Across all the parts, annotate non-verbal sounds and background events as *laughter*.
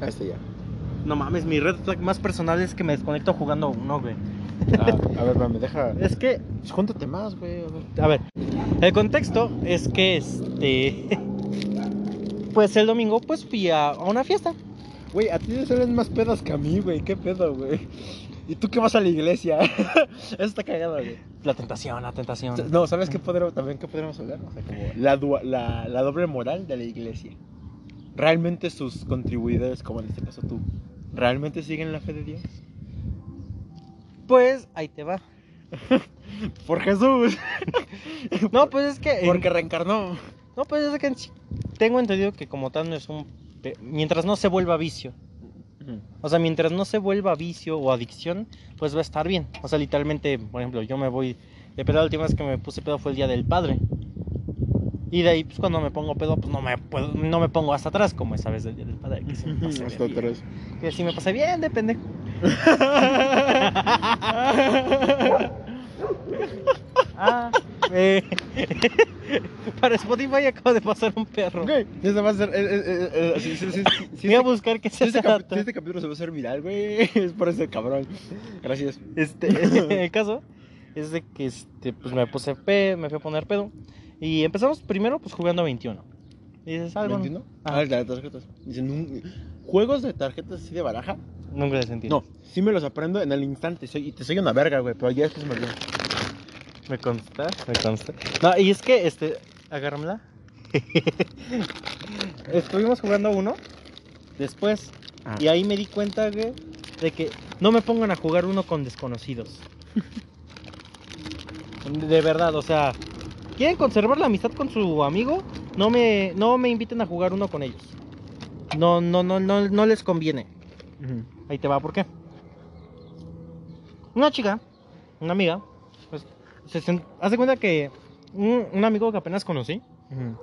Ah, este ya. No mames, mi red flag más personal es que me desconecto jugando uno, güey. Ah, a ver, me deja. Es que, júntate más, güey. a ver. a el contexto es que este. *laughs* Pues el domingo, pues fui a, a una fiesta. Güey, a ti te salen más pedas que a mí, güey. ¿Qué pedo, güey? ¿Y tú qué vas a la iglesia? *laughs* Eso está cagado, güey. La tentación, la tentación. No, ¿sabes qué podremos, también qué podríamos hablar? O sea, como la, la, la doble moral de la iglesia. ¿Realmente sus contribuidores, como en este caso tú, realmente siguen la fe de Dios? Pues ahí te va. *laughs* Por Jesús. *laughs* No, pues es que. Porque reencarnó. No, pues es que tengo entendido que como tal no es un... Mientras no se vuelva vicio. O sea, mientras no se vuelva vicio o adicción, pues va a estar bien. O sea, literalmente, por ejemplo, yo me voy de pedo. La última vez que me puse pedo fue el día del padre. Y de ahí, pues cuando me pongo pedo, pues no me, puedo, no me pongo hasta atrás, como esa vez del día del padre. Que sí me pasé Hasta bien. atrás. Que sí me pasé bien de pendejo. *laughs* Ah, eh, para Spotify acabo de pasar un perro. Güey, ese va a ser. eh, eh, eh, Voy a buscar que si se este, cap- este capítulo se va a hacer viral, güey. *laughs* Es por ese cabrón. Gracias. Este, *laughs* el caso es de que este, pues me puse pe, me fui a poner pedo. Y empezamos primero pues jugando 21. Y dices algo. ¿Me entiendo? Ajá. Ah, la de tarjetas. Dicen, juegos de tarjetas así de baraja. Nunca he sentido. No, sí me los aprendo en el instante. Soy, y te soy una verga, güey. Pero ya después me olvido. Me consta, me consta. No, y es que, este, agárramela. *laughs* Estuvimos jugando uno. Después. Ah. Y ahí me di cuenta, güey, de que no me pongan a jugar uno con desconocidos. *laughs* De verdad, o sea, quieren conservar la amistad con su amigo, no me, no me inviten a jugar uno con ellos. No, no, no, no, no les conviene. Ahí te va, ¿por qué? Una chica, una amiga, pues, se sent- hace cuenta que un, un amigo que apenas conocí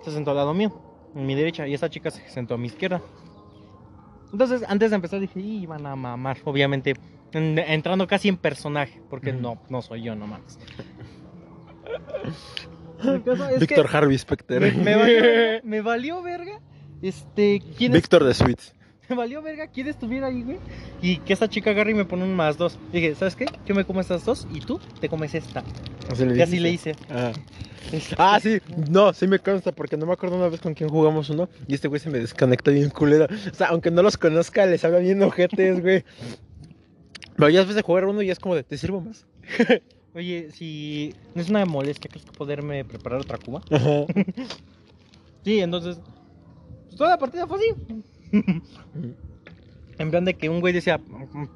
se sentó al lado mío, en mi derecha, y esta chica se sentó a mi izquierda. Entonces, antes de empezar dije, "Y, van a mamar, obviamente, en- entrando casi en personaje, porque no, no soy yo nomás. El caso es que Víctor Harvey Specter. me, me valió, *laughs* me valió verga, este, quién Víctor de Sweets. *laughs* me valió verga quién estuviera ahí, güey. Y que esta chica agarre y me pone un más dos. Dije, ¿sabes qué? Yo me como estas dos y tú te comes esta. Así le Y así le hice. Ah. *laughs* Este, Ah, sí, no, sí me consta porque no me acuerdo una vez con quién jugamos uno y este güey se me desconectó bien culero. O sea, aunque no los conozca, les habla bien ojetes, güey. Pero ya después de jugar uno ya es como de, ¿te sirvo más? Oye, si no es una molestia, ¿crees que poderme preparar otra cuba? *laughs* Ajá. *laughs* Sí, entonces. pues, toda la partida fue así. *laughs* En plan de que un güey decía,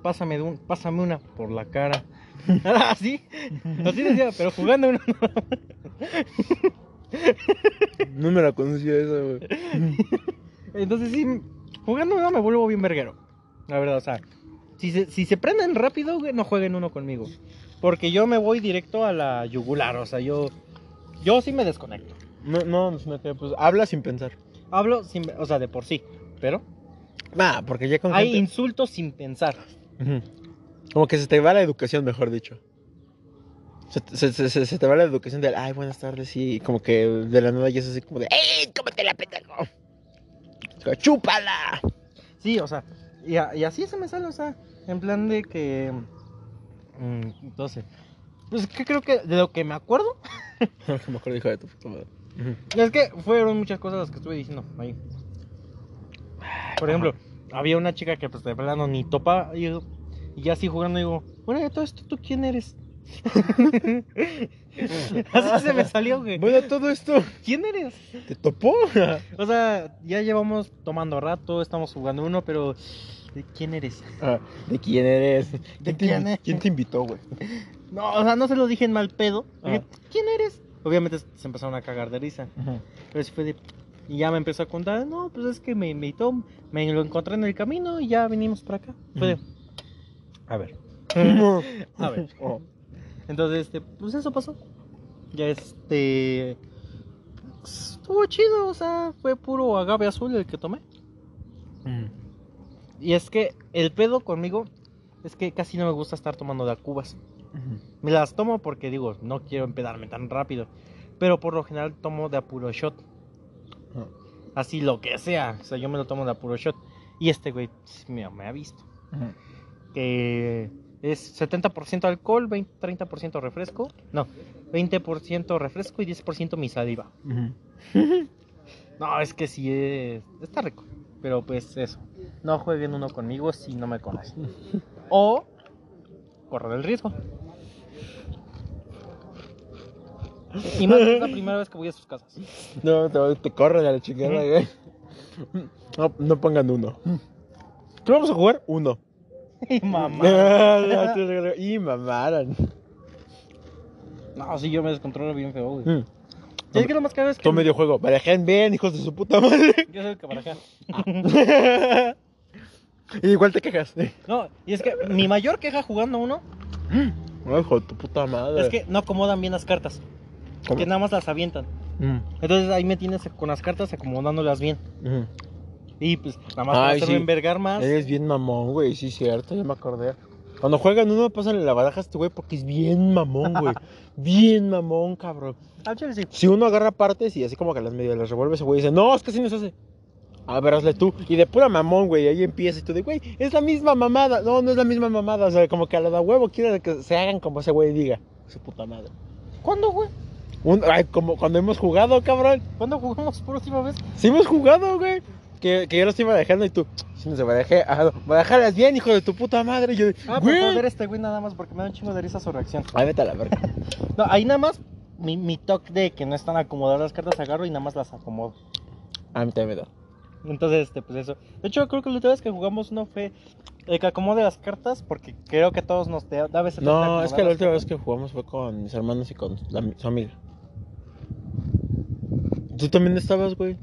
pásame, un- pásame una por la cara. así, así decía, pero jugando una. No me la conocía esa, güey. Entonces sí, jugando una me vuelvo bien verguero. La verdad, o sea, si se, si se prenden rápido, güey, no jueguen uno conmigo. Porque yo me voy directo a la yugular, o sea, yo, yo sí me desconecto. No, no, no me queda, pues habla sin pensar. Hablo, sin, o sea, de por sí, pero Ah, porque ya con hay gente- insultos sin pensar. Ujú. Como que se te va la educación, mejor dicho. Se, se- se- se- se te va la educación del, ay, buenas tardes, y como que de la nada ya es así como de, ¡ey, cómetela, pendejo! ¡Chúpala! Sí, o sea, y, a- y así se me sale, o sea, en plan de que... mm, entonces, pues que creo que de lo que me acuerdo, *laughs* mejor dijo de tu puta madre. Es que fueron muchas cosas las que estuve diciendo ahí. Por ejemplo, había una chica que pues de plano ni topa y, yo- y ya así jugando digo, bueno, de todo esto, ¿tú quién eres? *laughs* así se me salió, güey. Bueno, todo esto, ¿Quién eres? ¿te topó? O sea, ya llevamos tomando rato, estamos jugando uno, pero ¿de quién eres? Ah, ¿De quién eres? ¿De te, quién invi- es? ¿Quién te invitó, güey? No, o sea, no se lo dije en mal pedo. Dije, Ah. ¿quién eres? Obviamente se empezaron a cagar de risa. Pero sí fue de... Y ya me empezó a contar, no, pues es que me invitó, me lo encontré en el camino y ya venimos para acá. Fue de... A ver. *laughs* A ver. *laughs* Oh. Entonces, este, pues eso pasó. Ya este... Estuvo chido, o sea, fue puro agave azul el que tomé. Mm. Y es que el pedo conmigo es que casi no me gusta estar tomando de cubas. Me las tomo porque digo, no quiero empedarme tan rápido. Pero por lo general tomo de a puro shot. Ah. Así lo que sea. O sea, yo me lo tomo de a puro shot. Y este güey pues, me, me ha visto. Que es 70% alcohol, 20, 30% refresco. No, 20% refresco y 10% mi saliva. *laughs* No, es que sí es, está rico. Pero pues eso. No jueguen uno conmigo si no me conocen. *laughs* O correr el riesgo. Y más es la primera vez que voy a sus casas. No, te, te corren a la chingada, güey. No, no pongan uno. ¿Qué vamos a jugar? Uno. *laughs* Y mamá. *laughs* y mamaran. No, sí, yo me descontrolo bien feo, güey. Mm. Es que lo más caro es que. Todo medio juego. Barajen bien, hijos de su puta madre. Yo soy el que barajea. Y igual te quejas. *laughs* No, y es que mi mayor queja jugando uno Ay, hijo de tu puta madre. es que no acomodan bien las cartas. ¿Cómo? Que nada más las avientan. Mm, Entonces ahí me tienes con las cartas acomodándolas bien. mm. Y pues nada más para Ay, sí. envergar más. Eres bien mamón, güey. Sí, cierto, ya me acordé. Cuando juegan uno, pásale la baraja a este güey porque es bien mamón, güey. *laughs* bien mamón, cabrón. Ah, sí. Si uno agarra partes y así como que las medio las revuelve, ese güey dice, no, es que así no se hace. A ver, hazle tú. Y de pura mamón, güey, ahí empieza y tú de, güey, es la misma mamada. No, no es la misma mamada. O sea, como que a la da huevo quiere que se hagan como ese güey diga. Su puta madre. ¿Cuándo, güey? Un- ay, como cuando hemos jugado, cabrón. ¿Cuándo jugamos por última vez? Sí hemos jugado, güey. Que, que yo los iba dejando y tú, si no se va a dejar, ah, no, va a dejarlas bien, hijo de tu puta madre. Y yo, Ah, güey. por joder este güey nada más porque me da un chingo de risa su reacción. Ay, vete a la verga. No, ahí nada más mi, mi toque de que no están acomodadas las cartas agarro y nada más las acomodo. A mí también me da. Entonces, este, pues eso. De hecho, creo que la última vez que jugamos no fue el que acomode las cartas porque creo que todos nos da da veces No, es que la última vez que jugamos fue con mis hermanos y con la- su amiga. Tú también estabas, güey.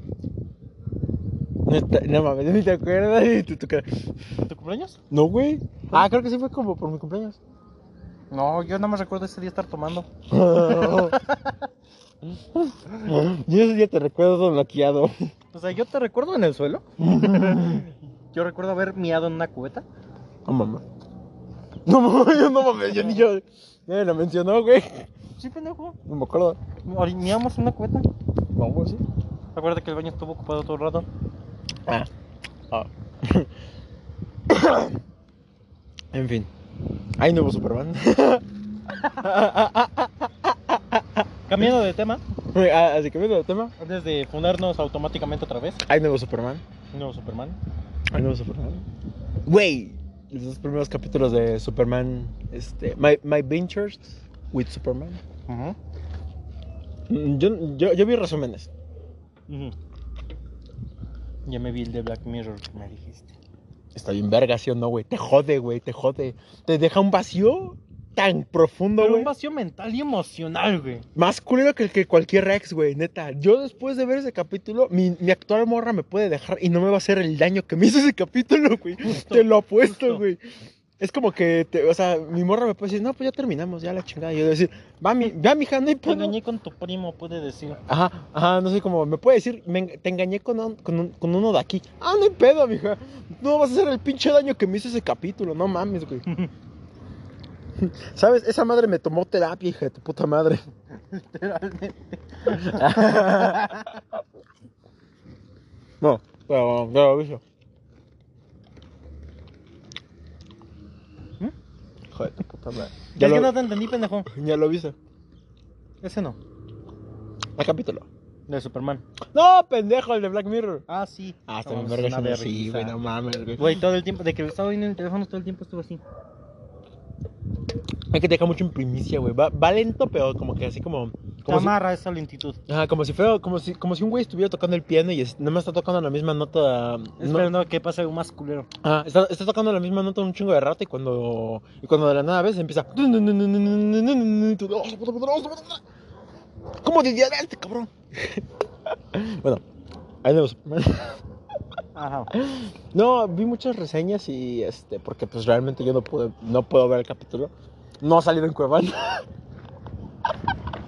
No, está- no mames, *laughs* ni te acuerdas. Tú, cara- ¿Tu cumpleaños? no, güey. Ah, creo que sí fue como por mi cumpleaños. No, yo nada más recuerdo ese día estar tomando. *laughs* *laughs* *laughs* Yo ese día te recuerdo bloqueado. O sea, yo te recuerdo en el suelo. *laughs* Yo recuerdo haber miado en una cubeta. No mames. No mames, yo no mames, yo ni yo. Ya me lo mencionó, güey. Sí, pendejo. No me acuerdo. Miamos en una cubeta. No, güey, sí. Acuérdate que el baño estuvo ocupado todo el rato. Ah. Ah. *coughs* en fin. Hay nuevo Superman. *laughs* Cambiando de tema, Ah, Así viendo el tema. antes de fundarnos automáticamente otra vez, Hay nuevo Superman. nuevo Superman. Hay nuevo Superman. Güey. Los dos primeros capítulos de Superman. Este. My, My Ventures with Superman. Mm, Yo, yo, yo vi resúmenes. Ujú. Ya me vi el de Black Mirror que me dijiste. Está bien verga, ¿sí o no, güey? Te jode, güey, te jode. Te deja un vacío tan profundo, Pero güey. un vacío mental y emocional, güey. Más culero que el que cualquier ex, güey, neta. Yo después de ver ese capítulo, mi, mi actual morra me puede dejar y no me va a hacer el daño que me hizo ese capítulo, güey. Justo, Te lo apuesto, justo. güey. Es como que, te- o sea, mi morra me puede decir, no, pues ya terminamos, ya la chingada. Y yo decir, va, mi, va, mija, no hay Te engañé con tu primo, puede decir. Ajá, ajá, no sé cómo, me puede decir, me te engañé con, un- con, un- con uno de aquí. Ah, no hay pedo, mija. No vas a hacer el pinche daño que me hizo ese capítulo, no mames, güey. *laughs* *laughs* ¿Sabes? Esa madre me tomó terapia, hija de tu puta madre. Literalmente. No, pero ya lo aviso. ¿Mm? Hijo de tu puta madre. Ya es que no te entendí, pendejo. ya lo aviso. Ese no. El capítulo. De Superman. No, pendejo, el de Black Mirror. Ah, sí. Ah, está bien verga Sí, vergüenza. güey, no mames, güey. Güey, todo el tiempo, de que lo estaba viendo en el teléfono, todo el tiempo estuvo así. Es que te deja mucho en primicia, güey. Va, va lento, pero como que así como. Te Como si, amarra esa lentitud. ajá, como si fuera, como si, como si un güey estuviera tocando el piano y es- nada más está tocando la misma nota. no- Esperando a que pase algo más culero. Ah, está, está tocando la misma nota un chingo de rato y cuando, y cuando de la nada ves empieza. ¿Cómo lidiará este cabrón? *laughs* bueno, ahí vemos. No, vi muchas reseñas y este, porque pues realmente yo no pude, no puedo ver el capítulo. No ha salido en Cuevana.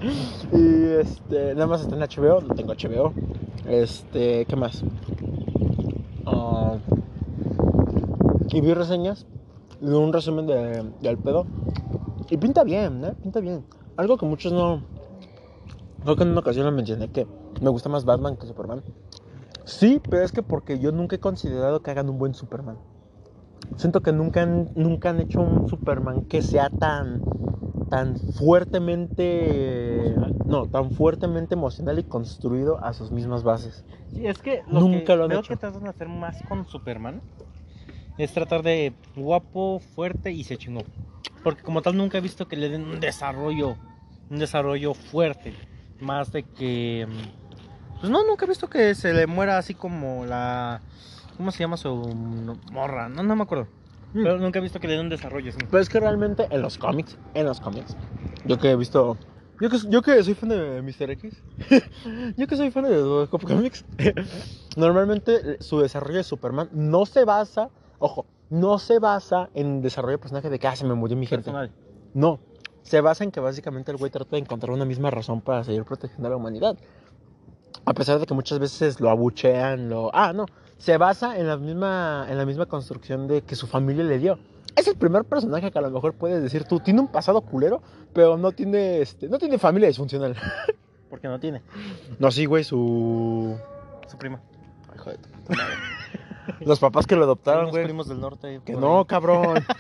*laughs* y este, nada más está en HBO, no tengo HBO. Este, ¿qué más? Ah, y vi reseñas y un resumen de, del pedo. Y pinta bien, ¿eh? Pinta bien. Algo que muchos no. Creo que en una ocasión lo mencioné que me gusta más Batman que Superman. Sí, pero es que porque yo nunca he considerado que hagan un buen Superman. Siento que nunca han, nunca han hecho un Superman que sea tan, tan fuertemente, no, tan fuertemente emocional y construido a sus mismas bases. Sí, es que lo Nunca que lo han veo hecho. que tratan de hacer más con Superman es tratar de guapo, fuerte y se chingó. Porque como tal nunca he visto que le den un desarrollo, un desarrollo fuerte. Más de que... Pues no, nunca he visto que se le muera así como la... ¿Cómo se llama su morra? No, no me acuerdo. Mm. Pero nunca he visto que le den un desarrollo así. Pero es que realmente en los cómics, en los cómics, yo que he visto, yo que, yo que soy fan de Mr. X, *laughs* yo que soy fan de los cómics, *laughs* normalmente su desarrollo de Superman no se basa, ojo, no se basa en desarrollo de personaje de que ah, se me murió mi gente. No, se basa en que básicamente el güey trata de encontrar una misma razón para seguir protegiendo a la humanidad. A pesar de que muchas veces lo abuchean, lo... Ah, no, se basa en la misma, en la misma construcción de que su familia le dio. Es el primer personaje que a lo mejor puedes decir tú, tiene un pasado culero, pero no tiene, este, no tiene familia disfuncional. *laughs* Porque no tiene. No, sí, güey, su... Su prima. *laughs* Los papás que lo adoptaron, güey. primos del norte. Que no, cabrón. *laughs*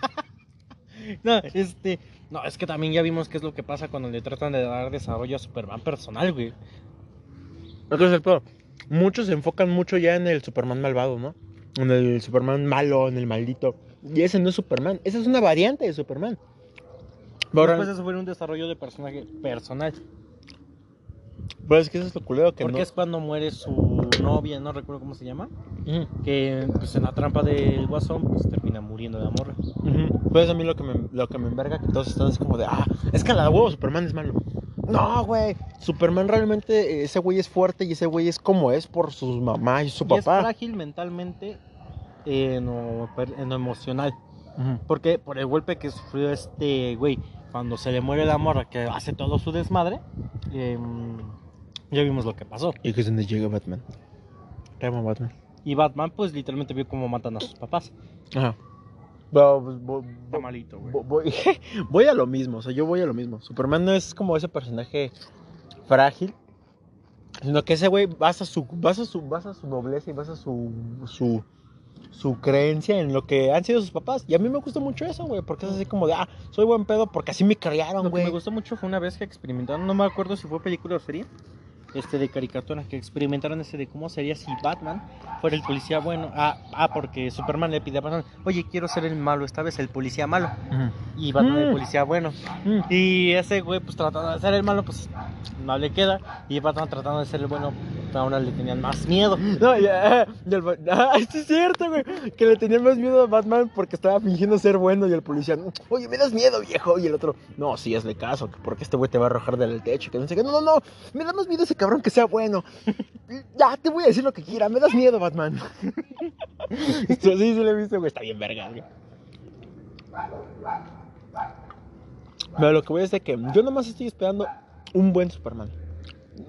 No, este. No, es que también ya vimos qué es lo que pasa cuando le tratan de dar desarrollo a Superman personal, güey. El pedo, muchos se enfocan mucho ya en el Superman malvado, ¿no? En el Superman malo, en el maldito. Y ese no es Superman, esa es una variante de Superman. Pero, Después de eso fue un desarrollo de personaje personal. pero es que eso es lo culero que Porque no. es cuando muere su novia, no recuerdo cómo se llama. Que pues en la trampa del guasón, pues termina muriendo de amor. Pues a mí lo que me, lo que me enverga que todos están así como de, ah, es que a la huevo Superman es malo. No, güey. Superman realmente, eh, ese güey es fuerte y ese güey es como es por su mamá y su Y es papá. frágil mentalmente en lo, per- en lo emocional. Porque por el golpe que sufrió este güey, cuando se le muere la morra que hace todo su desmadre, em, ya vimos lo que pasó. Y que es donde llega Batman. Batman. Y Batman, pues literalmente vio cómo matan a sus papás. Ajá. Pero, pues, vo- Está vo- malito, güey. vo- voy, *laughs* voy a lo mismo, o sea, yo voy a lo mismo. Superman no es como ese personaje frágil, sino que ese güey basa su, basa su, basa su nobleza y basa su, su, su creencia en lo que han sido sus papás. Y a mí me gusta mucho eso, güey, porque es así como de, ah, soy buen pedo porque así me criaron, Lo que me güey. gustó mucho fue una vez que experimentaron, no me acuerdo si fue película o serie, este de caricatura, que experimentaron ese de cómo sería si Batman fuera el policía bueno. Ah, ah, porque Superman le pide a Batman, oye, quiero ser el malo, esta vez el policía malo. Ujú. Y Batman el Mm. policía bueno. Mm. Y ese güey, pues tratando de ser el malo, pues no le queda. Y Batman tratando de ser el bueno, ahora le tenían más miedo. No, ya, y el ah, sí es cierto, güey. Que le tenía más miedo a Batman porque estaba fingiendo ser bueno y el policía, oye, me das miedo, viejo. Y el otro, no, sí, hazle caso, que porque este güey te va a arrojar del techo. Que no sé qué. No, no, no, me da más miedo ese cabrón que sea bueno. Ya, te voy a decir lo que quiera, me das miedo, Batman. *laughs* Esto sí, sí lo he visto, güey. Está bien verga, güey. Pero lo que voy es de que yo nomás estoy esperando un buen Superman.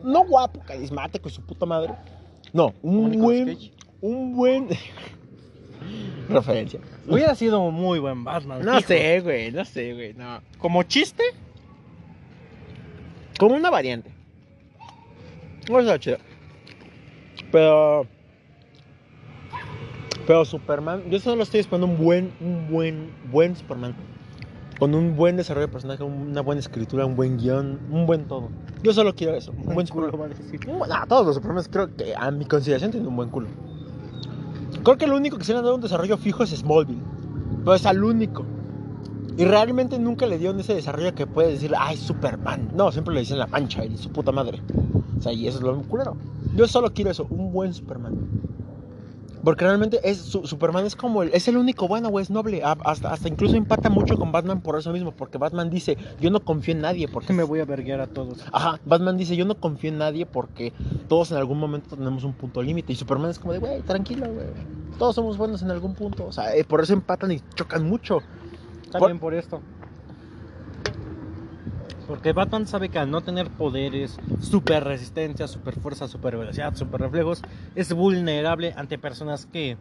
No guapo, carismático y su puta madre. No, un buen. Un buen. *laughs* Referencia. Hubiera sido un muy buen Batman. No sé, güey, no sé, güey, no. Como chiste, Como una variante. No está chido. Pero. Pero Superman, yo solo estoy esperando un buen, un buen, buen Superman. Con un buen desarrollo de personaje, una buena escritura, un buen guion, un buen todo. Yo solo quiero eso, un buen culo, Superman. vale, sí. Nah, todos los Superman creo que a mi consideración tienen un buen culo. Creo que lo único que se le ha dado un desarrollo fijo es Smallville. Pero es al único. Y realmente nunca le dieron ese desarrollo que puede decir, ay, Superman. No, siempre le dicen la mancha y su puta madre. O sea, y eso es lo culero. Yo solo quiero eso, un buen Superman. Porque realmente es, su- Superman es como el, es el único bueno, güey, es noble. A- Hasta, hasta incluso empata mucho con Batman por eso mismo. Porque Batman dice, yo no confío en nadie. Porque Que *laughs* me voy a verguear a todos. Ajá, Batman dice, yo no confío en nadie porque todos en algún momento tenemos un punto límite. Y Superman es como de, güey, tranquilo, güey. Todos somos buenos en algún punto. O sea, eh, por eso empatan y chocan mucho. También por esto. Porque Batman sabe que al no tener poderes, super resistencia, super fuerza, super velocidad, super reflejos, es vulnerable ante personas que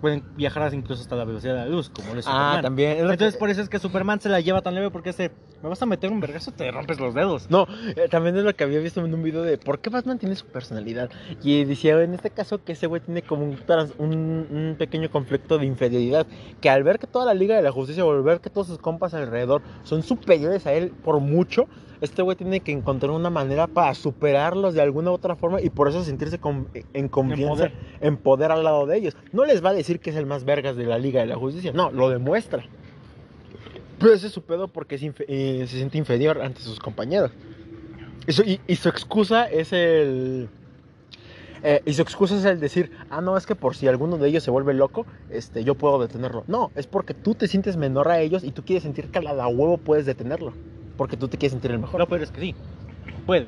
pueden viajar incluso hasta la velocidad de la luz, como lo es Ah, Superman. también. es lo que- Entonces por eso es que Superman se la lleva tan leve porque ese, me vas a meter un vergazo, te rompes los dedos. No, eh, también es lo que había visto en un video de por qué Batman tiene su personalidad. Y decía en este caso que ese güey tiene como un, trans- un, un pequeño conflicto de inferioridad. Que al ver que toda la Liga de la Justicia, o al ver que todos sus compas alrededor son superiores a él por mucho, este güey tiene que encontrar una manera para superarlos de alguna u otra forma y por eso sentirse con- en confianza, poder. en poder al lado de ellos. No les va a decir que es el más vergas de la Liga de la Justicia, no, lo demuestra. Pero ese es su pedo porque eh, se siente inferior ante sus compañeros. Y su, excusa es el. eh, y su excusa es el decir, ah, no, es que por si alguno de ellos se vuelve loco, este, yo puedo detenerlo. No, es porque tú te sientes menor a ellos y tú quieres sentir que a huevo puedes detenerlo. Porque tú te quieres sentir el mejor. Lo peor es que sí, puede.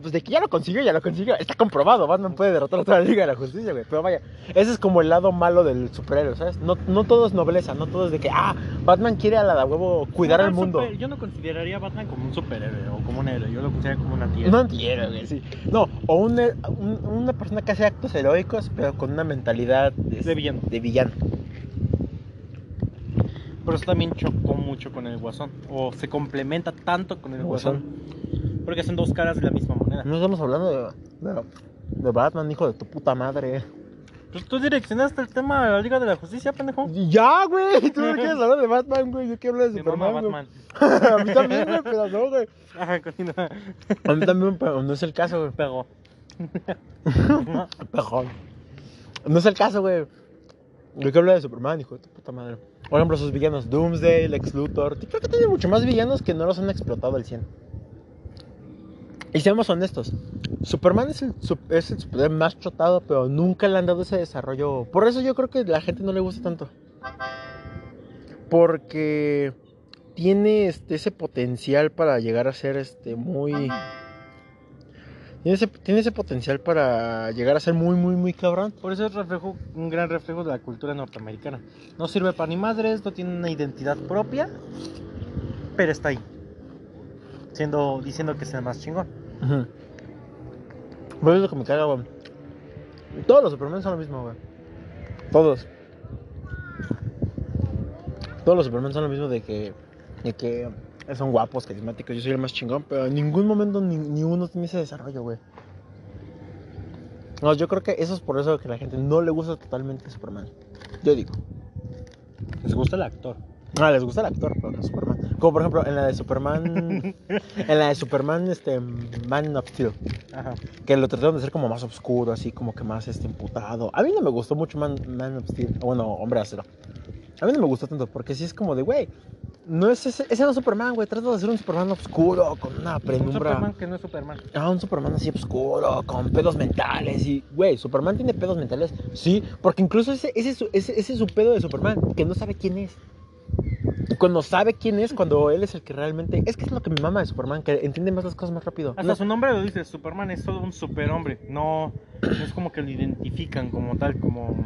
Pues de que ya lo consiguió, ya lo consiguió. Está comprobado, Batman puede derrotar a toda la Liga de la Justicia, güey. Pero vaya, ese es como el lado malo del superhéroe, ¿sabes? No, no todo es nobleza, no todo es de que, ah, Batman quiere a la de huevo cuidar No, al mundo. super- yo no consideraría a Batman como un superhéroe o como un héroe, yo lo considero como una tierra. No entiendo, güey, sí. No, o un, un- una persona que hace actos heroicos, pero con una mentalidad de, De villano. de villano. Pero eso también chocó mucho con el Guasón. O se complementa tanto con el Guasón. Porque son dos caras de la misma moneda. No estamos hablando de, de, de Batman, hijo de tu puta madre. Pues tú direccionaste el tema de la Liga de la Justicia, pendejo. Ya, güey, tú no quieres hablar de Batman, güey. Yo quiero hablar de Superman. Batman. *laughs* a mí también, güey, pero no, güey. Ajá, continúa. A mí también, pero no es el caso, güey. Pegó. *laughs* Pejón. No es el caso, güey. Yo quiero hablar de Superman, hijo de tu puta madre. Por ejemplo, sus villanos, Doomsday, Lex Luthor. Creo que tiene mucho más villanos que no los han explotado al 100. Y seamos honestos, Superman es el, es el más chotado, pero nunca le han dado ese desarrollo. Por eso yo creo que a la gente no le gusta tanto. Porque tiene este, ese potencial para llegar a ser este muy... Tiene ese, tiene ese potencial para llegar a ser muy, muy, muy cabrón. Por eso es reflejo, un gran reflejo de la cultura norteamericana. No sirve para ni madres, no tiene una identidad propia, pero está ahí. Siendo, diciendo que es el más chingón. Ujú. Pero es lo que me caga, güey. Todos los Superman son lo mismo, güey. Todos. Todos los Superman son lo mismo de que, de que son guapos, carismáticos, yo soy el más chingón, pero en ningún momento ni, ni uno tiene ese desarrollo, güey. No, yo creo que eso es por eso que la gente no le gusta totalmente Superman. Yo digo. Les gusta el actor. Ah, les gusta el actor, pero no Superman. Como por ejemplo en la de Superman. *laughs* en la de Superman, este. Man of Steel. Ajá. Que lo trataron de hacer como más oscuro, así como que más este emputado. A mí no me gustó mucho Man, Man of Steel. Bueno, Hombre Acero. A mí no me gustó tanto porque sí es como de, güey. No es ese, ese no es Superman, güey. Trata de hacer un Superman oscuro, con una Un penumbra. Superman que no es Superman. Ah, un Superman así oscuro, con pedos mentales. Y, güey, Superman tiene pedos mentales. Sí, porque incluso ese, ese, ese, ese es su pedo de Superman, que no sabe quién es. Cuando sabe quién es, cuando él es el que realmente. Es que es lo que mi mamá de Superman, que entiende más las cosas más rápido. Hasta No- su nombre lo dice, Superman es solo un superhombre. No, no es como que lo identifican como tal, como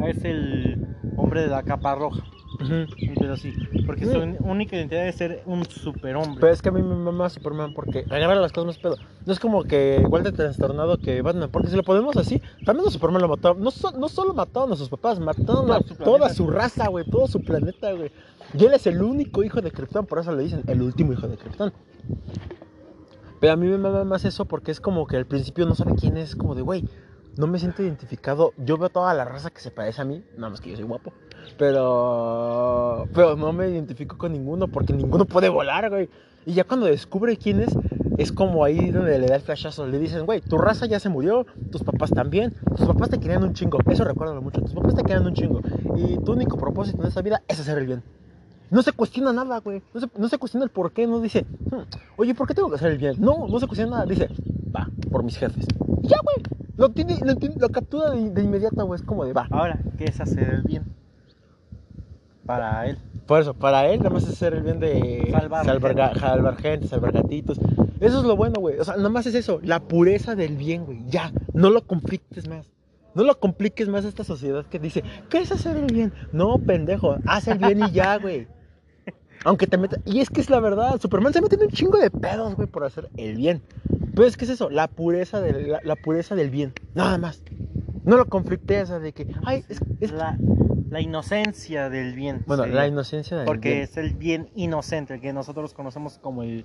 "Ah, es el hombre de la capa roja. Ujú. Pero sí, porque su única identidad es ser un superhombre. Pero es que a mí me mama Superman porque agarra las cosas más pedo. No es como que igual de trastornado que Batman. Porque si lo ponemos así, también a Superman lo mató. No, so- no solo mataron a sus papás, mataron Todo a toda su raza, güey. Todo su planeta, güey. Y él es el único hijo de Krypton, por eso le dicen el último hijo de Krypton. Pero a mí me mama más eso porque es como que al principio no sabe quién es. Como de, güey, no me siento identificado. Yo veo toda la raza que se parece a mí. Nada más que yo soy guapo. Pero. Pero no me identifico con ninguno porque ninguno puede volar, güey. Y ya cuando descubre quién es, es como ahí donde le da el flashazo. Le dicen, güey, tu raza ya se murió, tus papás también. Tus papás te querían un chingo. Eso recuérdalo mucho. Tus papás te querían un chingo. Y tu único propósito en esta vida es hacer el bien. No se cuestiona nada, güey. No se, no se cuestiona el por qué. No dice, "Hmm, oye, ¿por qué tengo que hacer el bien? No, no se cuestiona nada. Dice, va, por mis jefes. Y ya, güey. Lo, tiene, lo, tiene- lo captura de, de inmediato, güey. Es como de, va. Ahora, ¿qué es hacer el bien? Para él. Por eso, para él nada más es hacer el bien de Salvar salvar, gente. salvar gente, salvar gatitos. Eso es lo bueno, güey. O sea, nada más es eso, la pureza del bien, güey. Ya, no lo compliques más. No lo compliques más a esta sociedad que dice, ¿qué es hacer el bien? No, pendejo, haz el bien y ya, güey. Aunque te meta... Y es que es la verdad, Superman se mete en un chingo de pedos, güey, por hacer el bien. Pero es que es eso, la pureza del, la, la pureza del bien. Nada más. No lo sea, de que, ay, es, es- La, la inocencia del bien. Bueno, sería. la inocencia del Porque bien. es el bien inocente, el que nosotros conocemos como el,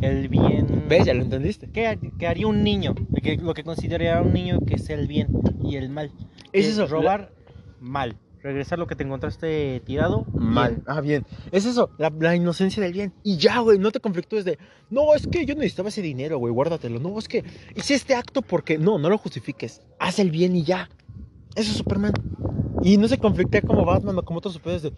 el bien... ¿Ves? Ya lo entendiste. ¿Qué, qué haría un niño? Que- lo que consideraría un niño que es el bien y el mal. Es Que eso, Robar, mal. Regresar lo que te encontraste tirado, Mal. Ah, bien. Es eso, la, inocencia del bien. Y ya, güey, no te conflictúes de, no, es que yo necesitaba ese dinero, güey, guárdatelo. No, es que hice este acto porque, no, no lo justifiques. Haz el bien y ya. Eso es Superman. Y no se conflictea como Batman o como otros superhéroes de,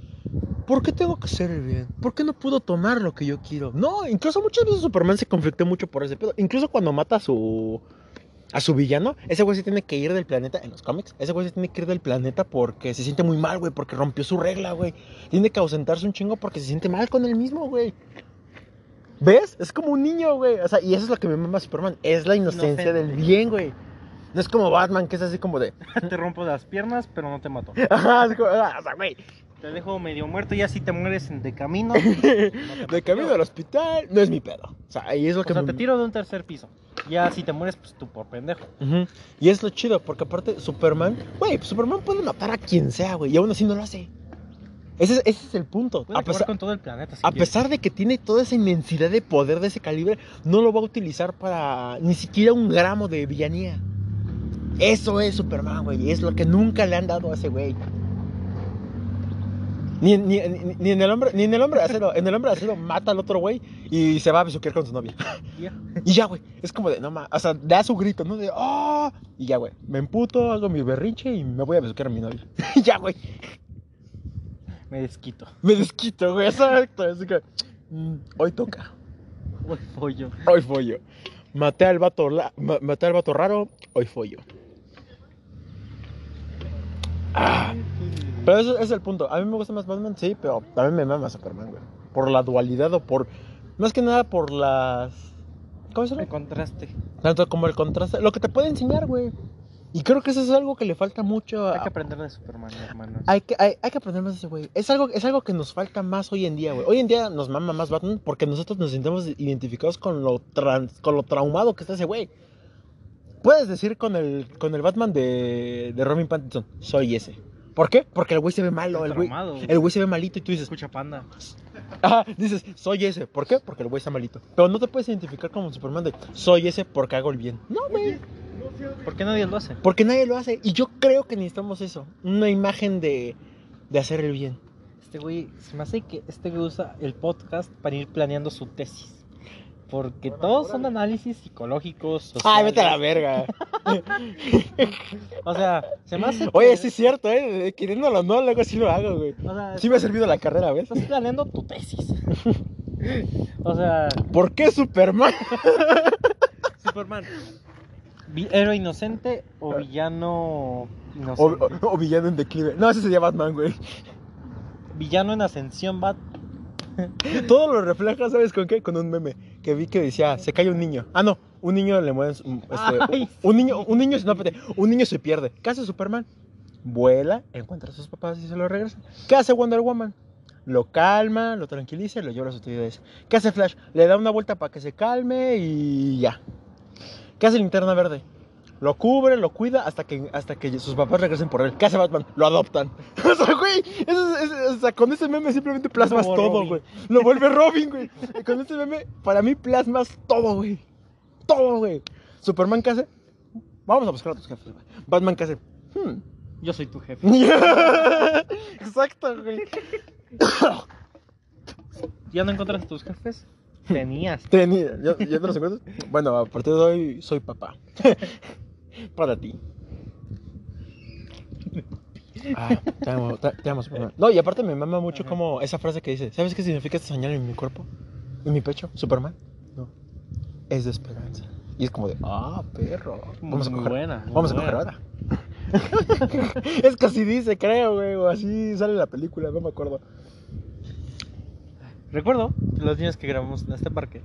¿por qué tengo que hacer el bien? ¿Por qué no puedo tomar lo que yo quiero? No, incluso muchas veces Superman se conflictó mucho por ese pedo. Incluso cuando mata a su... A su villano, ese güey se tiene que ir del planeta en los cómics. Ese güey se tiene que ir del planeta porque se siente muy mal, güey, porque rompió su regla, güey. Tiene que ausentarse un chingo porque se siente mal con él mismo, güey. ¿Ves? Es como un niño, güey. O sea, y eso es lo que me mama Superman. Es la inocencia Inocente. del bien, güey. No es como Batman, que es así como de. *laughs* te rompo las piernas, pero no te mato. *laughs* Ajá, como, ah, o sea, güey. Te dejo medio muerto y así te mueres de camino. *laughs* no te De camino al hospital, no es mi pedo. O sea, ahí es lo O que sea, me- te tiro de un tercer piso. Ya si te mueres, pues tú por pendejo. Ujú. Y es lo chido, porque aparte, Superman, güey, Superman puede matar a quien sea, güey, y aún así no lo hace. Ese, es- ese es el punto. Puede A pesar, con todo el planeta. si a pesar de que tiene toda esa inmensidad de poder de ese calibre, no lo va a utilizar para ni siquiera un gramo de villanía. Eso es Superman, güey. Es lo que nunca le han dado a ese güey. Ni, ni- ni- ni en el hombre, ni en el hombre acero. En el hombre acero mata al otro güey y se va a besuquear con su novia. *laughs* Y ya, güey. Es como de, no más. O sea, da su grito, ¿no? De, ¡ah! Y ya, güey. Me emputo, hago mi berrinche y me voy a besuquear a mi novia. *laughs* Y ya, güey. Me desquito. Me desquito, güey. Exacto. Así que, mm, hoy toca. *laughs* Uy, pollo. Hoy follo. Maté al vato, la- ma- maté al vato raro, hoy follo. Ah, pero ese es el punto. A mí me gusta más Batman, sí, pero mí me mama Superman, güey. Por la dualidad o por. Más que nada por las. ¿Cómo se llama? contraste. Tanto como el contraste. Lo que te puede enseñar, güey. Y creo que eso es algo que le falta mucho. Hay a- que aprender de Superman, hermano. hay que, hay, hay que aprender más de ese güey. Es algo, es algo que nos falta más hoy en día, güey. Hoy en día nos mama más Batman porque nosotros nos sentimos identificados con lo, trans- con lo traumado que está ese güey. Puedes decir con el, con el Batman de, de Robin Pattinson, soy ese. ¿Por qué? Porque el güey se ve malo, el güey, el güey se ve malito y tú dices, Escucha panda. *laughs* ah, dices, soy ese. ¿Por qué? Porque el güey está malito. Pero no te puedes identificar como Superman de, soy ese porque hago el bien. No, güey. ¿Por qué nadie lo hace? Porque nadie lo hace. Y yo creo que necesitamos eso. Una imagen de, de hacer el bien. Este güey, se me hace que este güey usa el podcast para ir planeando su tesis. Porque todos son análisis psicológicos. Ay, vete a la verga. *laughs* O sea, se me hace. Oye, que- sí es cierto, ¿eh? Queriéndolo no, luego sí lo hago, güey. O sea, Sí me ha servido la carrera, ¿ves? estás planeando tu tesis. o sea, ¿Por qué Superman? *laughs* Superman. ¿Héroe inocente o villano O, inocente? o- o villano en declive. No, ese sería Batman, güey. Villano en ascensión, Bat. Todo lo refleja, ¿sabes con qué? Con un meme que vi que decía, se cae un niño. Ah, no, un niño le muere. su- Este, *laughs* un niño, un niño, no, un niño se pierde. ¿Qué hace Superman? Vuela, encuentra a sus papás y se lo regresa. ¿Qué hace Wonder Woman? Lo calma, lo tranquiliza y lo lleva a sus actividades. ¿Qué hace Flash? Le da una vuelta para que se calme y ya. ¿Qué hace Linterna Verde? Lo cubre, lo cuida hasta que, hasta que sus papás regresen por él. ¿Qué hace Batman? Lo adoptan. *laughs* O sea, güey, eso es- es- o sea, con ese meme simplemente plasmas Como todo, Robin. güey. Lo vuelve *laughs* Robin, güey. Con ese meme, para mí plasmas todo, güey. Todo, güey. Superman, ¿qué hace? Vamos a buscar a tus jefes, güey. Batman, ¿qué hace? Hmm. Yo soy tu jefe. *laughs* Exacto, güey. *coughs* ¿Ya no encontraste tus jefes? Tenías. Tenía, ¿ya, te los encuentras? Bueno, a partir de hoy soy papá. Para ti. Ah, te amo, te, te amo, Superman. No, y aparte me mama mucho Ajá. como esa frase que dice, ¿sabes qué significa esta señal en mi cuerpo? ¿En mi pecho? ¿Superman? No. Es de esperanza. Y es como de, ah, perro. Vamos a Muy coger. buena. muy Vamos a coger ahora. *laughs* es que así dice, creo, güey, o así sale la película, no me acuerdo. Recuerdo los días que grabamos en este parque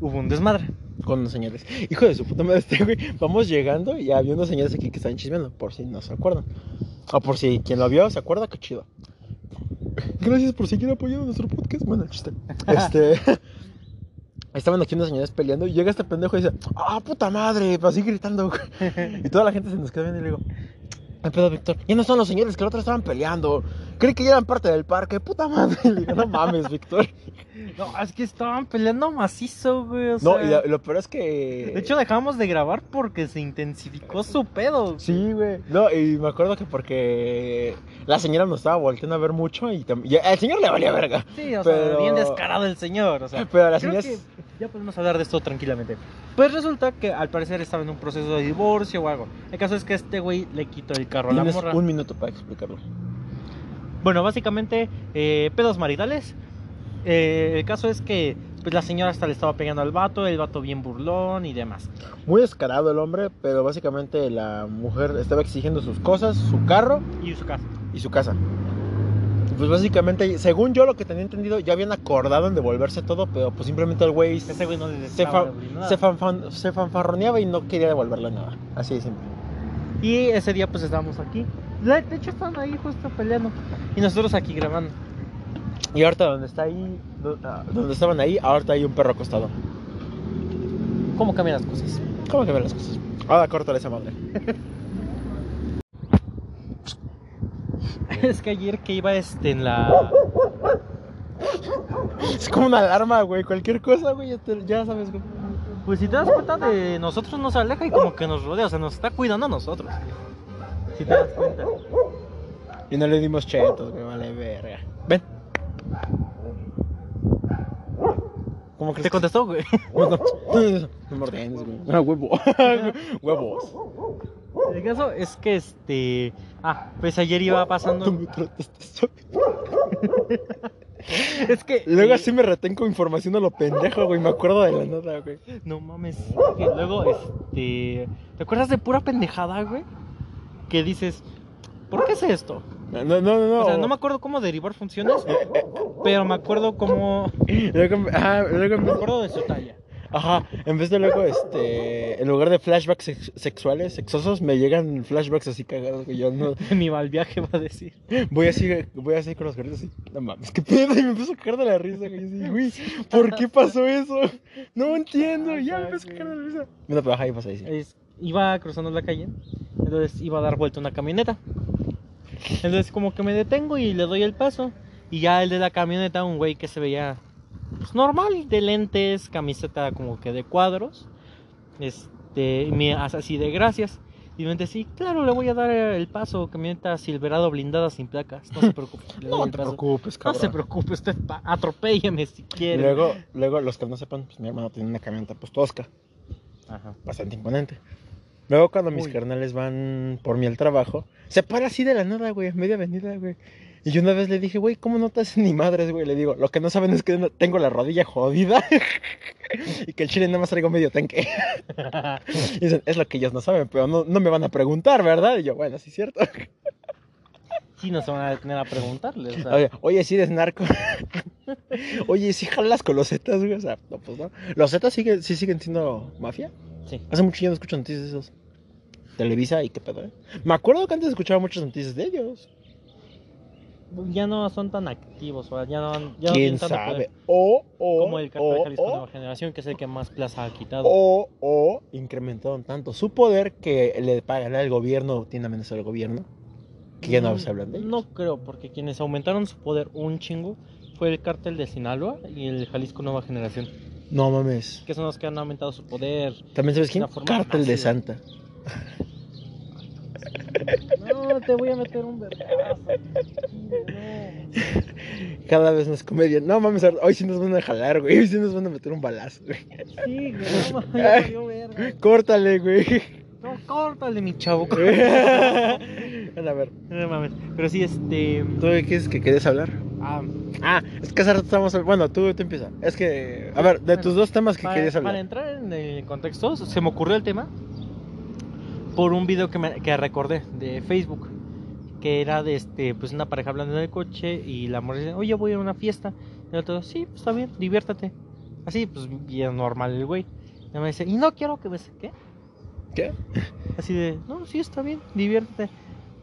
hubo un desmadre. Con unos señores. Hijo de su puta madre, *laughs* este güey. Vamos llegando y había unos señores aquí que estaban chismeando, por si no se acuerdan. O por si quien lo vio se acuerda, qué chido. Gracias por seguir apoyando nuestro podcast. Bueno, chiste. *laughs* Este. *laughs* Estaban aquí unos señores peleando y llega este pendejo y dice, ¡ah, puta madre! Así gritando, güey. Y toda la gente se nos queda viendo y le digo, El pedo, Víctor. Ya no son los señores que la otra estaban peleando. Creí que ya eran parte del parque. Puta madre. Le *laughs* digo, no mames, Víctor. No, es que estaban peleando macizo, güey. O No, sea, y lo, lo peor es que. De hecho, dejamos de grabar porque se intensificó su pedo. Sí, güey. No, y me acuerdo que porque la señora nos estaba volteando a ver mucho y, tam- y al señor le valía verga. Sí, o Pero- sea, bien descarado el señor. O sea, Pero la señora. ya podemos hablar de esto tranquilamente. Pues resulta que al parecer estaba en un proceso de divorcio o algo. El caso es que este güey le quitó el carro a la morra. un minuto para explicarlo. Bueno, básicamente, eh, pedos maritales. Eh, el caso es que pues, la señora hasta le estaba pegando al vato, el vato bien burlón y demás. Muy descarado el hombre, pero básicamente la mujer estaba exigiendo sus cosas, su carro Y su casa. y su casa. Pues básicamente, según yo lo que tenía entendido, ya habían acordado en devolverse todo, pero pues simplemente el güey Ese güey no se, fa- nada. se, fanfan- se fanfarroneaba y no quería devolverle nada. Así de simple. Y ese día pues estábamos aquí. De hecho estaban ahí justo peleando. Y nosotros aquí grabando. Y ahorita donde está ahí, ah, donde estaban ahí, ahorita hay un perro acostado. ¿Cómo cambian las cosas? ¿Cómo ven las cosas? Ahora córtale esa madre. *laughs* es que ayer que iba este en la... Es como una alarma, güey. Cualquier cosa, güey, ya, te- ya sabes, güey. Pues si te das cuenta de nosotros nos aleja y como que nos rodea. O sea, nos está cuidando a nosotros. Si te das cuenta. Y no le dimos chetos, güey, vale, verga. Ven. ¿Cómo crees ¿Te que- contestó, güey? No, no, no me ordenes, güey. Ah, huevo. *laughs* Huevos. El caso es que este... Ah, pues ayer iba Tú pasando... me trataste *laughs* Es que... Luego eh, así me retengo información a lo pendejo, güey. Me acuerdo de la nada, güey. No mames. Que luego, este. ¿Te acuerdas de pura pendejada, güey? Que dices, ¿por qué es esto? No, no, no, no. O sea, no me acuerdo cómo derivar funciones, pero me acuerdo cómo. *laughs* Luego, ajá, luego en Me vez, acuerdo de su talla. ajá, en vez de luego, este, en lugar de flashbacks sex- sexuales, sexosos, me llegan flashbacks así cagados, güey. Yo no, *laughs* Mi mal viaje va a decir. voy así, voy así con los gorritos así. No mames, qué pedo, y me empiezo a cagar de la risa, güey. Así, güey, ¿por qué pasó eso? No *laughs* entiendo, ya me empiezo a cagar de la risa. Bueno, pero ajá, ahí pasa ahí, sí. Es- iba cruzando la calle, entonces iba a dar vuelta una camioneta. Entonces, como que me detengo y le doy el paso. Y ya el de la camioneta, un güey que se veía pues, normal, de lentes, camiseta como que de cuadros. Este, y me hace así de gracias. Y me dice, sí, claro, le voy a dar el paso, camioneta Silverado blindada sin placas. No se preocupe. *laughs* No te preocupes, No cabrón. se preocupe, usted atropélleme si quiere. luego, luego, los que no sepan, pues mi hermano tiene una camioneta pues tosca, Ajá. bastante imponente. Luego cuando mis Uy. carnales van por mí al trabajo, se para así de la nada, güey, media avenida, güey. Y yo una vez le dije, güey, ¿cómo no te hacen ni madres, güey? Le digo, lo que no saben es que no- tengo la rodilla jodida *laughs* y que el chile nada más traigo medio tanque. *laughs* Y dicen, es lo que ellos no saben, pero no, no me van a preguntar, ¿verdad? Y yo, bueno, sí es cierto. Sí, no se van a detener a preguntarle. o sea. Oye, oye, sí eres narco. *laughs* oye, sí jalas con los Zetas, güey. O sea, no, pues no. ¿Los Zetas sigue, sí siguen siendo mafia? Sí. Hace mucho ya no escucho noticias de esos. Televisa y qué pedo, ¿eh? Me acuerdo que antes escuchaba muchas noticias de ellos. Ya no son tan activos, o sea, ya no, ya no ¿Quién tienen tanto sabe? poder. O, o, Como el cartel de o, Jalisco o, Nueva Generación, que es el que más plaza ha quitado. o, o incrementaron tanto su poder que le pagan al gobierno, tiene amenaza al gobierno, que ya no Mm, se hablan de ellos. No creo, porque quienes aumentaron su poder un chingo fue el cártel de Sinaloa y el Jalisco Nueva Generación, No mames. que son los que han aumentado su poder. ¿También sabes quién? Cártel de. Santa. No, te voy a meter un vergazo. Cada vez más comedia. No mames, hoy sí nos van a jalar, güey. Hoy sí nos van a meter un balazo, güey. Sí, güey, no mames, verga. Córtale, güey. No, córtale, mi chavo. *laughs* A ver. No mames. Pero sí, este. ¿Tú qué es que querías hablar? ah, Ah, es que hace rato estábamos hab- Bueno, tú, tú empieza. Es que. A ver, de tus dos temas que para, querías para hablar. entrar en el contexto, se me ocurrió el tema por un video que, me, que recordé de Facebook. Que era de este, pues una pareja hablando en el coche y la mujer dice, oye, voy a una fiesta. Y el otro, sí, pues, está bien, diviértate. Así, pues bien normal el güey. Y me dice, y no quiero que me... ¿Qué? ¿Qué? Así de, no, sí, está bien, diviértete.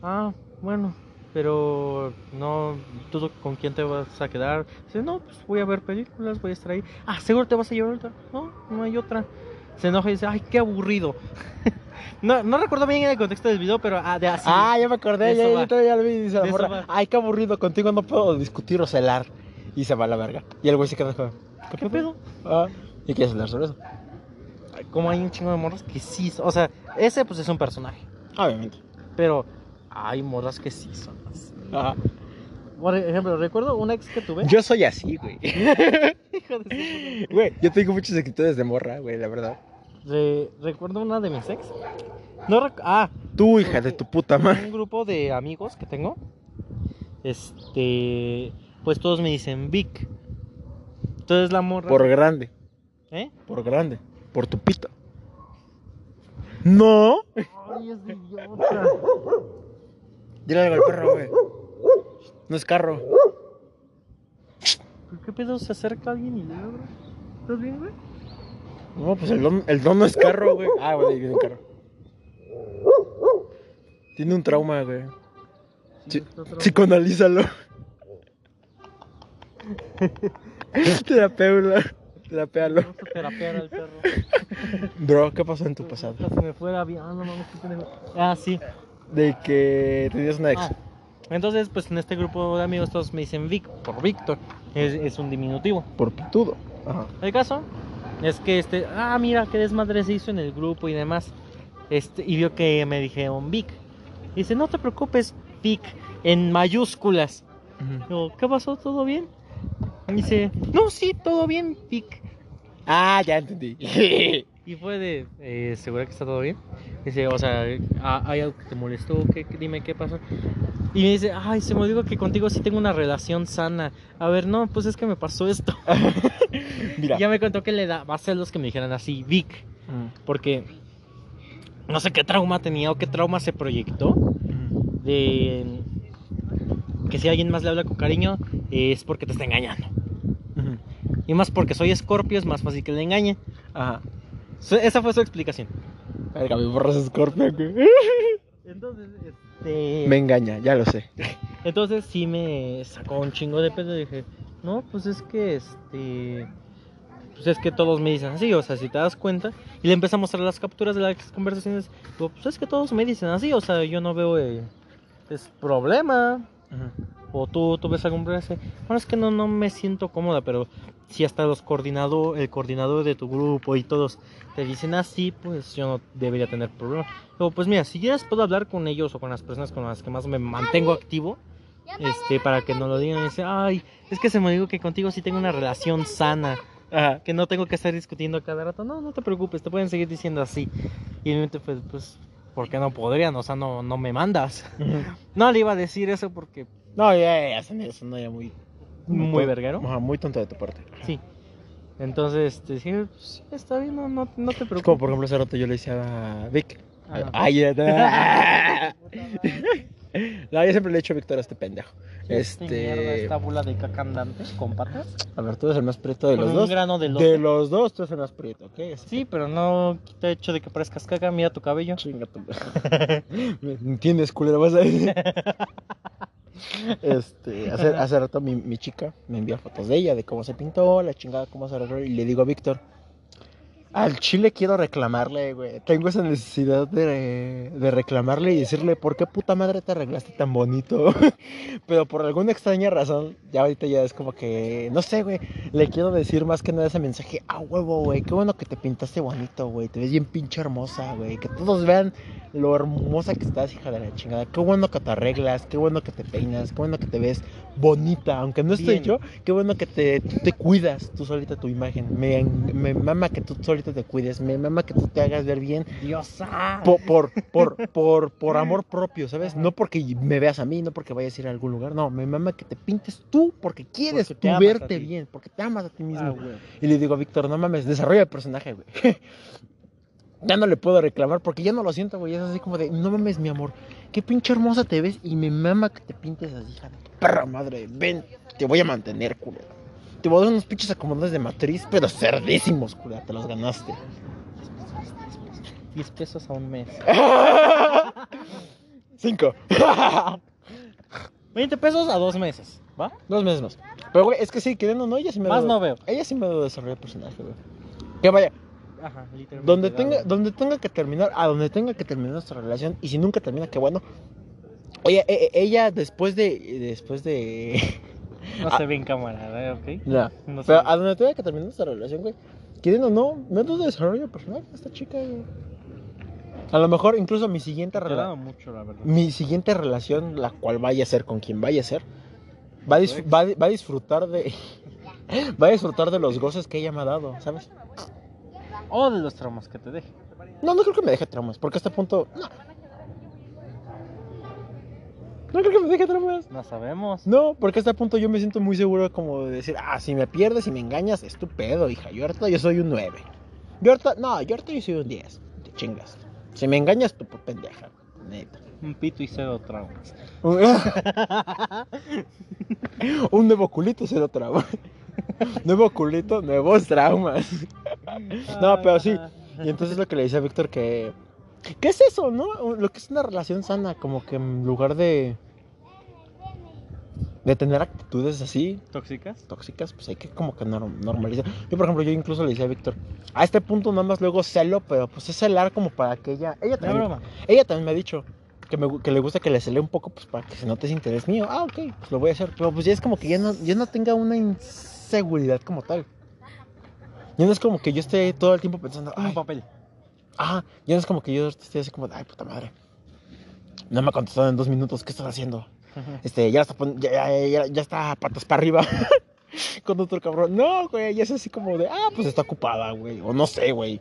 Ah, bueno, pero no, ¿tú con quién te vas a quedar? Dice, no, pues voy a ver películas, voy a estar ahí. Ah, ¿seguro te vas a llevar otra? No, no hay otra. se enoja y dice, ay, qué aburrido. *laughs* no, no recuerdo bien el contexto del video, pero ah, de así. Ah, ya me acordé, ya, ya, todavía lo vi. Dice la morra, ay, qué aburrido, contigo no puedo discutir o celar. Y se va a la verga. Y el güey se queda como, ¿Qué pedo? Ah, ¿y quieres celar sobre eso? Como hay un chingo de morras que sí, son- o sea, ese pues es un personaje, Obviamente. pero hay morras que sí son así. Por ejemplo, recuerdo una ex que tuve. yo soy así, güey. *laughs* Hijo de Güey, yo tengo muchas actitudes de morra, güey, la verdad. Re- recuerdo una de mis ex. No rec- ah, Tú, hija de tu puta madre. un grupo de amigos que tengo. Este, pues todos me dicen Vic. Entonces la morra. Por grande, ¿Eh? por grande, por tu pito. No. Ay, es idiota. Dile algo al perro, güey. No es carro. ¿Por qué pedo se acerca alguien y le abre? ¿Estás bien, güey? No, pues el don, el don no es carro, güey. Ah, güey, ahí viene un carro. Tiene un trauma, güey. Sí. Psicoanalízalo. Terapéula. *laughs* Terapéalo. Vamos a terapear al perro. *laughs* Bro, ¿qué pasó en tu pasado? Se me fue la vida. Ah, no mames, qué pendejo. Ah, sí. De que tenías una ex. Ah, entonces, pues en este grupo de amigos todos me dicen Vic por Víctor. Es, es un diminutivo. Por pitudo. Ajá. El caso es que este, ah, mira qué desmadre se hizo en el grupo y demás. Este, y vio que me dijeron Vic. Y dice, no te preocupes, Vic, en mayúsculas. Digo, ¿qué pasó? ¿Todo bien? Y dice, no, sí, todo bien, Vic. Ah, ya entendí. *laughs* Y fue de, eh, ¿segura que está todo bien? Dice, o sea, ¿ha- ¿hay algo que te molestó? ¿Qué, qué- dime qué pasó. Y me dice, ay, se me dijo que contigo sí tengo una relación sana. A ver, no, pues es que me pasó esto. *laughs* Mira. Y ya me contó que le da, va a ser los que me dijeran así, Vic. Porque no sé qué trauma tenía o qué trauma se proyectó de que si alguien más le habla con cariño es porque te está engañando. Y más porque soy escorpio es más fácil que le engañe. Ajá. Esa fue su explicación. Verga, mi borras Scorpio, güey. Entonces, este... Me engaña, ya lo sé. Entonces sí me sacó un chingo de pedo y dije, no, pues es que este... Pues es que todos me dicen así, o sea, si te das cuenta. Y le empecé a mostrar las capturas de las conversaciones. Pues es que todos me dicen así, o sea, yo no veo eh, es problema. O tú, tú ves algún problema. Dice, Bueno, es que no, no me siento cómoda, pero si hasta los coordinador, el coordinador de tu grupo y todos te dicen así, pues yo no debería tener problema. Digo, pues mira, si quieres puedo hablar con ellos o con las personas con las que más me mantengo activo, este, para que no lo digan. Y dice, ay, es que se me dijo que contigo sí tengo una relación sana, Ajá. que no tengo que estar discutiendo cada rato. No, no te preocupes, te pueden seguir diciendo así. Y en mi mente, pues, pues, ¿por qué no podrían? O sea, no, no me mandas. *laughs* No le iba a decir eso porque No, ya, ya, ya, eso no, ya muy. muy verguero. Ajá, muy tonto de tu parte. Sí. Entonces, este, dije, pues, sí, está bien, no, no, no te Es preocupes. como por ejemplo ese rato yo le decía a Vic. Ajá. Ay, ya. *laughs* *laughs* *laughs* No, yo siempre le he dicho a Víctor a este pendejo. Este... Mierda, Este. esta bola de caca andante con patas. A ver, tú eres el más prieto de Con los un dos. grano de. De los dos, tú eres el más prieto, ¿ok? Así Sí, pero no quita el hecho de que parezcas caca. Mira tu cabello. Chinga tu- *laughs* ¿Me entiendes, culero? Vas a decir. *laughs* Este, hace, hace rato mi, mi chica me envía fotos de ella, de cómo se pintó, la chingada, cómo se arregló, y le digo a Víctor, al chile quiero reclamarle, güey. Tengo esa necesidad de, de reclamarle y decirle, ¿por qué puta madre te arreglaste tan bonito? *laughs* Pero por alguna extraña razón, ya ahorita ya es como que, no sé, güey, le quiero decir más que nada ese mensaje, a huevo, güey, qué bueno que te pintaste bonito, güey, te ves bien pinche hermosa, güey, que todos vean lo hermosa que estás, hija de la chingada. Qué bueno que te arreglas, qué bueno que te peinas, qué bueno que te ves bonita. Aunque no estoy Bien. yo, qué bueno que te cuidas tú solita tu imagen. Me, me mama que tú solita te cuides, me mama que tú te hagas ver bien Diosa. po- por, por, por, por amor propio, ¿sabes? No porque me veas a mí, no porque vayas a ir a algún lugar. No, me mama que te pintes tú porque quieres Porque tú verte bien, porque te amas a ti mismo. Ah, güey. Y le digo a Víctor, no mames, desarrolla el personaje, güey. *laughs* ya no le puedo reclamar porque ya no lo siento, güey. Es así como de, no mames, mi amor, qué pinche hermosa te ves y me mama que te pintes así, hija de perra madre. Ven, te voy a mantener, culero. Dar unos pinches acomodados de matriz, pero cerdísimos, culero, te los ganaste. 10 pesos a un mes. *laughs* Cinco. 20 pesos a dos meses. ¿Va? Dos meses más. Pero, güey, es que sí, queriendo no, ella sí me Más no veo. Ella sí me ha dado desarrollo de personaje, güey. Que vaya, Ajá, literalmente. donde tenga, donde tenga que terminar, a donde tenga que terminar nuestra relación, y si nunca termina, qué bueno. Oye, e- e- ella después de, después de, No Ah. se ve en cámara, ¿eh? ¿ok? no, No pero a donde tenga que terminar nuestra relación, güey, quieren o no, menos de desarrollo personal, esta chica, güey. A lo mejor incluso mi siguiente relación, mucho, la verdad. mi siguiente relación, la cual vaya a ser con quien vaya a ser, a, va a disfrutar de, *laughs* va a disfrutar de los goces que ella me ha dado, ¿sabes? O de los traumas que te deje. No, no creo que me deje traumas, porque a este punto, no. No creo que me deje traumas. No sabemos. No, porque a este punto yo me siento muy seguro como de decir, ah, si me pierdes, si me engañas, es tu pedo, hija. Yo ahorita yo soy un 9. Yo ahorita, no, yo ahorita yo soy un 10. Te chingas. Si me engañas, tú por pendeja, neta. Un pito y cero traumas. *laughs* Un, nuevo culito se lo trauma. nuevo culito, nuevos traumas. *laughs* No, pero sí. Y entonces lo que le dice a Víctor que... ¿Qué es eso, no? Lo que es una relación sana, como que en lugar de... De tener actitudes así, ¿Tóxicas? tóxicas, pues hay que como que norm- normalizar. Yo, por ejemplo, yo incluso le decía a Víctor, a este punto nada más luego celo, pero pues es celar como para que ella... Ella también, broma. ella también me ha dicho que, me que le gusta que le cele un poco, pues para que se note ese interés mío. Ah, ok, pues lo voy a hacer. Pero pues ya es como que ya no, ya no tenga una inseguridad como tal. Ya no es como que yo esté todo el tiempo pensando, Un ay, papel. ah, ya no es como que yo esté así como, ay, puta madre. No me ha contestado en dos minutos, ¿qué estás haciendo? Este, ya está, ya, ya, está patas para arriba. *laughs* Con otro cabrón. No, güey, ya es así como de, ah, pues está ocupada, güey. O no sé, güey.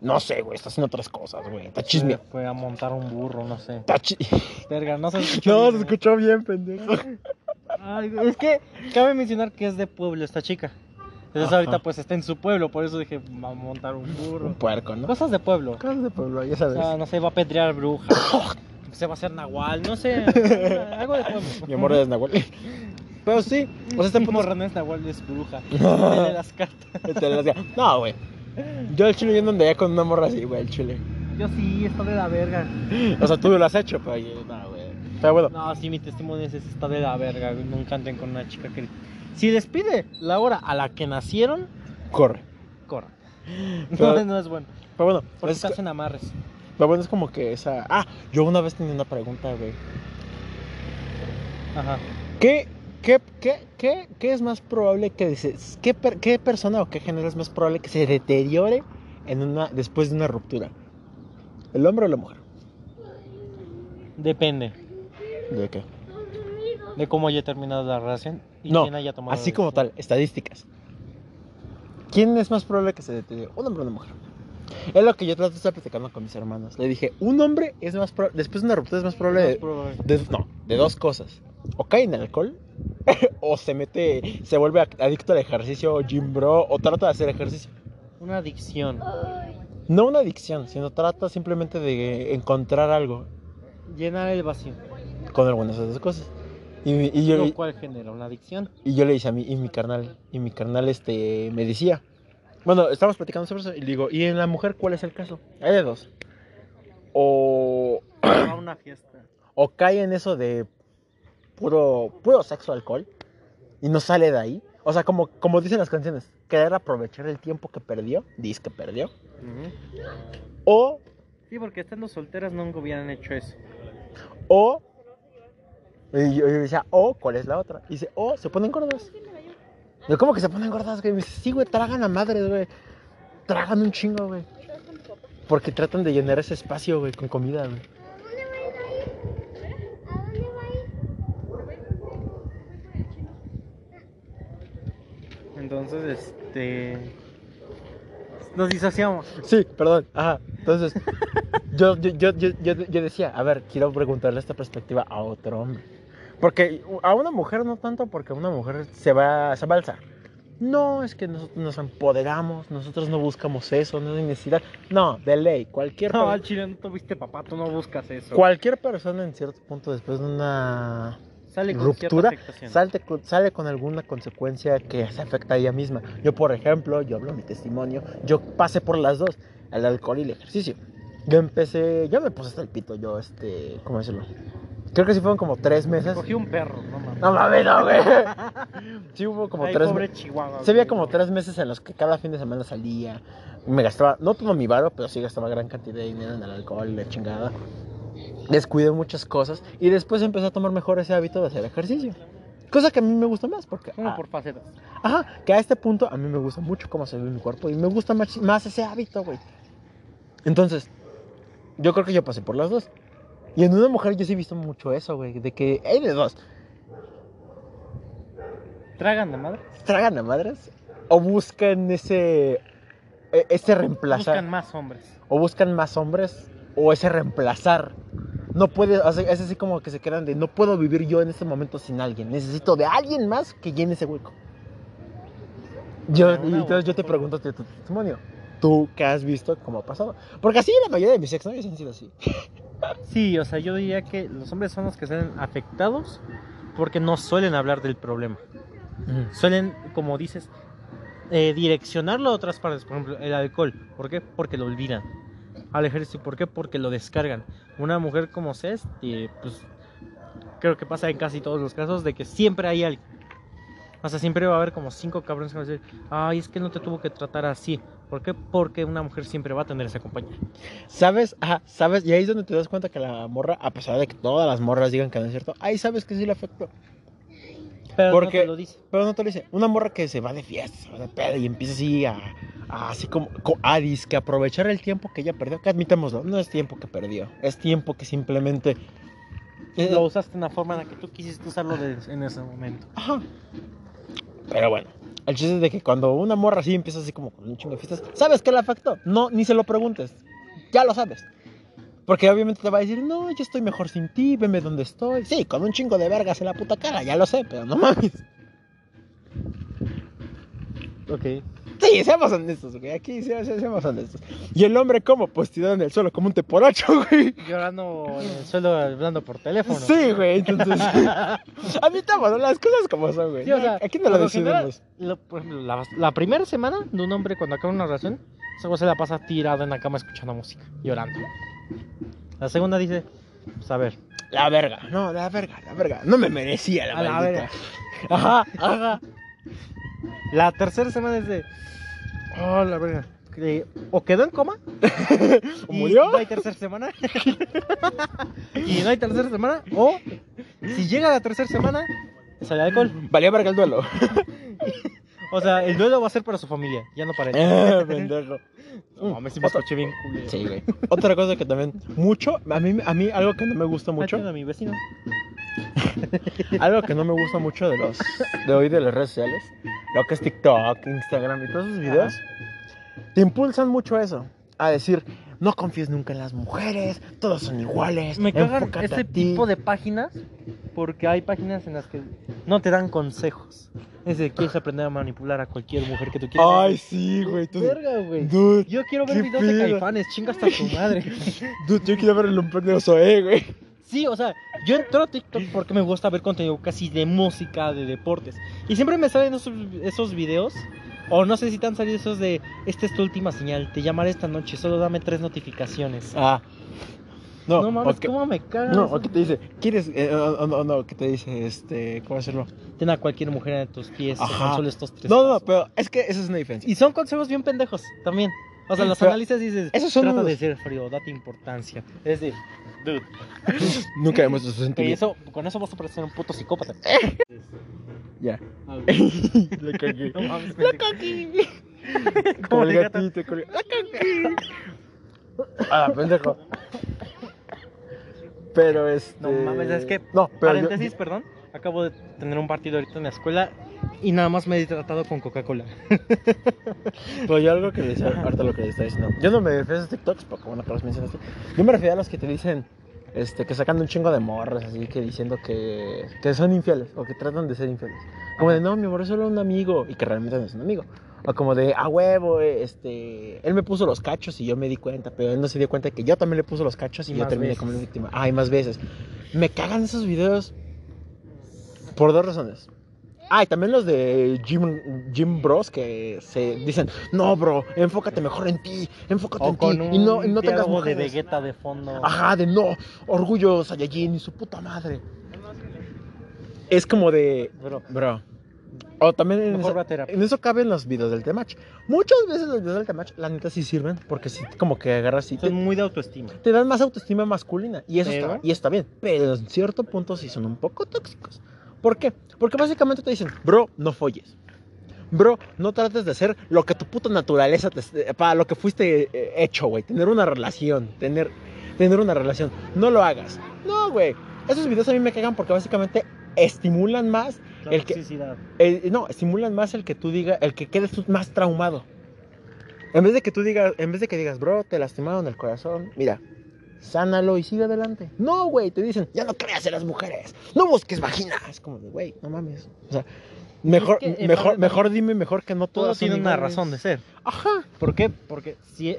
No sé, güey, está haciendo otras cosas, güey. Está chisme. Fue a montar un burro, no sé. Está chi- *laughs* Verga, no se escuchó. No, bien, se ¿eh? escuchó bien, pendejo. Ay, es que cabe mencionar que es de pueblo esta chica. Entonces Ajá. ahorita pues está en su pueblo, por eso dije, va a montar un burro. Un puerco, ¿no? Cosas de pueblo. Cosas de pueblo, ya O sabes. sea, no sé, va a pedrear brujas. *laughs* se va a hacer nahual, no sé. *laughs* algo de pueblo. Mi amor es Nahual. Pero sí, o sea, este punto. Morra no es nahual, es bruja. *laughs* Las cartas. Te las hacía. No, güey. Yo el chile yo no andaría con una morra así, güey, el chile. Yo sí, está de la verga. *laughs* O sea, tú lo has hecho, pero no, güey. Pero bueno, No, sí, mi testimonio es ese, está de la verga. güey. Anden con una chica que. Si despide la hora a la que nacieron, corre. corra. Pero- No, no es bueno. Pero bueno, Porque es, amarres. Pero bueno, es como que esa. Ah, yo una vez tenía una pregunta, güey. Ajá. ¿Qué, qué, qué, qué, qué es más probable que se, qué, per- qué persona o qué género es más probable que se deteriore en una, después de una ruptura? ¿El hombre o la mujer? Depende ¿De qué? de cómo haya terminado la relación y No, quién haya tomado. Así como tal, estadísticas. ¿Quién es más probable que se deteriore? ¿Un hombre o una mujer? Es lo que yo trato de estar platicando con mis hermanos. Le dije, un hombre es más probable, después de una ruptura es más probable de, no, de dos cosas. O cae en alcohol, *laughs* o se mete, se vuelve adicto al ejercicio, gym bro, o trata de hacer ejercicio. Una adicción. No una adicción, sino trata simplemente de encontrar algo Llenar el vacío. con algunas de esas cosas. Y, mi- y yo, ¿Pero ¿Cuál genera? ¿Una adicción? y yo le dije a mi, y mi carnal, y mi carnal este, me decía, bueno, estábamos platicando sobre eso, y digo, ¿y en la mujer cuál es el caso? Hay de dos. O, Va a una fiesta. o cae en eso de puro, puro sexo, alcohol, y no sale de ahí. O sea, como, como dicen las canciones, querer aprovechar el tiempo que perdió, dice que perdió. O, Sí, porque estando solteras nunca hubieran hecho eso. o, y yo, yo decía, o, ¿cuál es la otra? Y dice, o, se ponen gordas. Yo, ¿cómo que se ponen gordas, güey? Me dice, sí, güey, tragan a madres, güey. Tragan un chingo, güey. Porque tratan de llenar ese espacio, güey, con comida, güey. Entonces, este. Nos disociamos. Sí, perdón. Ajá. Entonces, yo, yo, yo, yo, yo, yo decía, a ver, quiero preguntarle esta perspectiva a otro hombre. Porque a una mujer no tanto, porque una mujer se va, se va a alzar. No, es que nosotros nos empoderamos, nosotros no buscamos eso, no hay necesidad. No, de ley, cualquier, No, al chile no tuviste papá, tú no buscas eso. cualquier persona en cierto punto después de una Sale con ruptura, con- sale con alguna consecuencia que se afecta a ella misma. Yo, por ejemplo, yo hablo mi testimonio, yo pasé por las dos, el alcohol y el ejercicio. Yo empecé, yo me puse hasta el pito, yo, este, ¿cómo decirlo? Creo que sí fueron como tres meses. Cogí un perro, no mames. No mames, no, güey. *laughs* Sí hubo como Ay, tres meses. Chihuahua. Se había como tres meses en los que cada fin de semana salía. Me gastaba, no todo mi varo, pero sí gastaba gran cantidad de dinero en el alcohol y la chingada. Descuidé muchas cosas y después empecé a tomar mejor ese hábito de hacer ejercicio. Cosa que a mí me gusta más porque... Como ah, por facetas. Ajá, que a este punto a mí me gusta mucho cómo se ve mi cuerpo y me gusta más, más ese hábito, güey. Entonces, yo creo que yo pasé por las dos. Y en una mujer yo sí he visto mucho eso, güey, de que hay de dos. Tragan de madre. Tragan a madres o buscan ese e- ese reemplazar Buscan más hombres. o buscan más hombres o ese reemplazar. No puede, o sea, es así como que se quedan de no puedo vivir yo en este momento sin alguien. Necesito de alguien más que llene ese hueco. Yo, y entonces yo te pregunto tu testimonio. ¿Tú qué has visto cómo ha pasado? Porque así la mayoría de mis exnovios han sido así. *laughs* Sí, o sea, yo diría que los hombres son los que salen afectados porque no suelen hablar del problema. Suelen, como dices, eh, direccionarlo a otras partes. Por ejemplo, el alcohol. ¿Por qué? Porque lo olvidan. Al ejercicio. ¿Por qué? Porque lo descargan. Una mujer como Cés, eh, pues creo que pasa en casi todos los casos de que siempre hay alguien. O sea, siempre va a haber como cinco cabrones que van a decir, ay, es que no te tuvo que tratar así. ¿Por qué? Porque una mujer siempre va a tener esa compañía. ¿Sabes? Ajá, ¿sabes? Y ahí es donde te das cuenta que la morra, a pesar de que todas las morras digan que no es cierto, ahí sabes que sí le afectó. Pero Porque- no te lo dice. Pero no te lo dice. Una morra que se va de fiesta, se va de pedo y empieza así a, a así como co- a que aprovechar el tiempo que ella perdió. Que admitámoslo, no es tiempo que perdió, es tiempo que simplemente. Lo usaste de una forma en la que tú quisiste usarlo de- en ese momento. Ajá. Pero bueno, el chiste es de que cuando una morra así empieza así como con un chingo de fiestas, ¿sabes qué le afectó? No, ni se lo preguntes. Ya lo sabes. Porque obviamente te va a decir, no, yo estoy mejor sin ti, veme donde estoy. Sí, con un chingo de vergas en la puta cara, ya lo sé, pero no mames. Ok. Sí, seamos honestos, güey. Aquí se- se- seamos honestos. ¿Y el hombre cómo? Pues tirado en el suelo como un teporacho, *laughs* güey. Llorando en el suelo hablando por teléfono. Sí, güey. Entonces, admitámoslo, *laughs* las cosas como son, güey. Sí, o sea, aquí no lo general, decidimos. lo- por ejemplo, la, la primera semana de un hombre cuando acaba una relación, se la pasa tirado en la cama escuchando música, llorando. La segunda dice, pues a ver, La verga. No, la verga, la verga. No me merecía la A la verga. Ajá, ajá. La tercera semana es de, oh, la verga. que o quedó en coma, *laughs* ¿O y murió? No hay tercera semana. *laughs* y no hay tercera semana, o si llega la tercera semana, sale alcohol. Valía verga el duelo. *laughs* O sea, el duelo va a ser para su familia, ya no para él. Eh, pendejo. No, sí me Otra- escuché bien culero. Sí, güey. Otra cosa que también, mucho, a mí, a mí algo que no me gusta mucho, a mi vecino. *laughs* algo que no me gusta mucho de los, de hoy de las redes sociales, lo que es TikTok, Instagram y todos esos videos, te impulsan mucho a eso, a decir, no confíes nunca en las mujeres, todos son iguales, Me cagan ti". tipo de páginas porque hay páginas en las que no te dan consejos. Es de quieres aprender a manipular a cualquier mujer que tú quieras. Ay, sí, güey. tú- verga, güey. Yo quiero ver videos de caifanes, chinga hasta tu madre. *laughs* dude, yo quiero ver el de güey. Sí, o sea, yo entro a TikTok porque me gusta ver contenido casi de música, de deportes. Y siempre me salen esos, esos videos. O no sé si te han salido esos de esta es tu última señal, te llamaré esta noche, solo dame tres notificaciones. Ah. No, No, mames, que- ¿cómo me cagas? No, o que te dice, ¿quieres? eh, o- o- no, no, que te dice, este, ¿cómo hacerlo? Ten a cualquier mujer en tus pies, Ajá. con solo estos tres. No, no, pasos. pero es que esa es una diferencia. Y son consejos bien pendejos también. O sea, los Pero analistas dices, esos son trata unos- de ser frío, date importancia. Es decir, dude, *laughs* Nunca hemos visto y eso, con eso vas a parecer un puto psicópata. Ya. Ah, *laughs* Le cagué. No mames, La cagué. *laughs* Como el gato. gatito. La cagué. Ah, pendejo. Pero este. No mames, es que, No, pero. yo- Paréntesis, perdón. Acabo de tener un partido ahorita en la escuela y nada más me he tratado con Coca-Cola. *laughs* Pero yo algo que le decía, ahorita lo que le está diciendo. Yo no me refiero a esos TikToks, porque bueno, que los mencionaste. Yo me refiero a los que te dicen, este, que sacan un chingo de morras, así que diciendo que, que son infieles, o que tratan de ser infieles. Como de, no, mi amor, es solo un amigo, y que realmente no es un amigo. O como de, a huevo, eh, este, él me puso los cachos y yo me di cuenta, pero él no se dio cuenta que yo también le puse los cachos y, Y yo terminé veces. como la víctima. Ay, más veces. Me cagan esos videos por dos razones. Ah, y también los de Jim, Jim Bros que se dicen, no, bro, enfócate mejor en ti, enfócate O en ti y no, y no tengas diálogo de mujeres. Vegeta de fondo. Ajá, de no, orgullo Saiyajin y su puta madre. es como de, Bro, bro. O también en eso, en eso caben los videos del Temach. Muchas veces los videos del Temach, la neta, sí sirven. Porque sí, como que agarras y te, Son muy de autoestima. te dan más autoestima masculina. Y eso está, y está bien. Pero en cierto punto sí son un poco tóxicos. ¿Por qué? Porque básicamente te dicen, bro, no folles. Bro, no trates de hacer lo que tu puta naturaleza, te- para lo que fuiste eh, hecho, güey. Tener una relación, tener, tener una relación. No lo hagas. No, güey. Esos videos a mí me cagan porque básicamente estimulan más La El que- el- no, estimulan más el que tú digas, el que quedes más traumado. En vez de que tú digas, en vez de que digas, bro, te lastimaron el corazón, mira, sánalo y sigue adelante. No, güey, te dicen, ya no creas en las mujeres, no busques vagina. Es como de, güey, no mames. O sea, mejor, Es que, en mejor, mejor dime mejor que no Todo todas son tiene una razón de ser. Ajá. ¿Por qué? Porque si...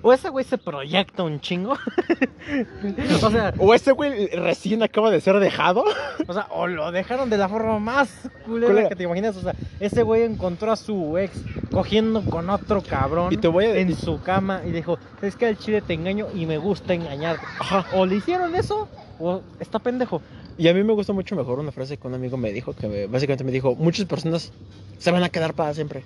O ese güey se proyecta un chingo. *laughs* o sea, O ese güey recién acaba de ser dejado. o sea, o lo dejaron de la forma más culera Culera. que te imaginas. O sea, ese güey encontró a su ex cogiendo con otro cabrón Y te voy a en su cama y dijo, es que al chile te engaño y me gusta engañarte. Ajá. O le hicieron eso o está pendejo. Y a mí me gusta mucho mejor una frase que un amigo me dijo, que me- básicamente me dijo, muchas personas se van a quedar para siempre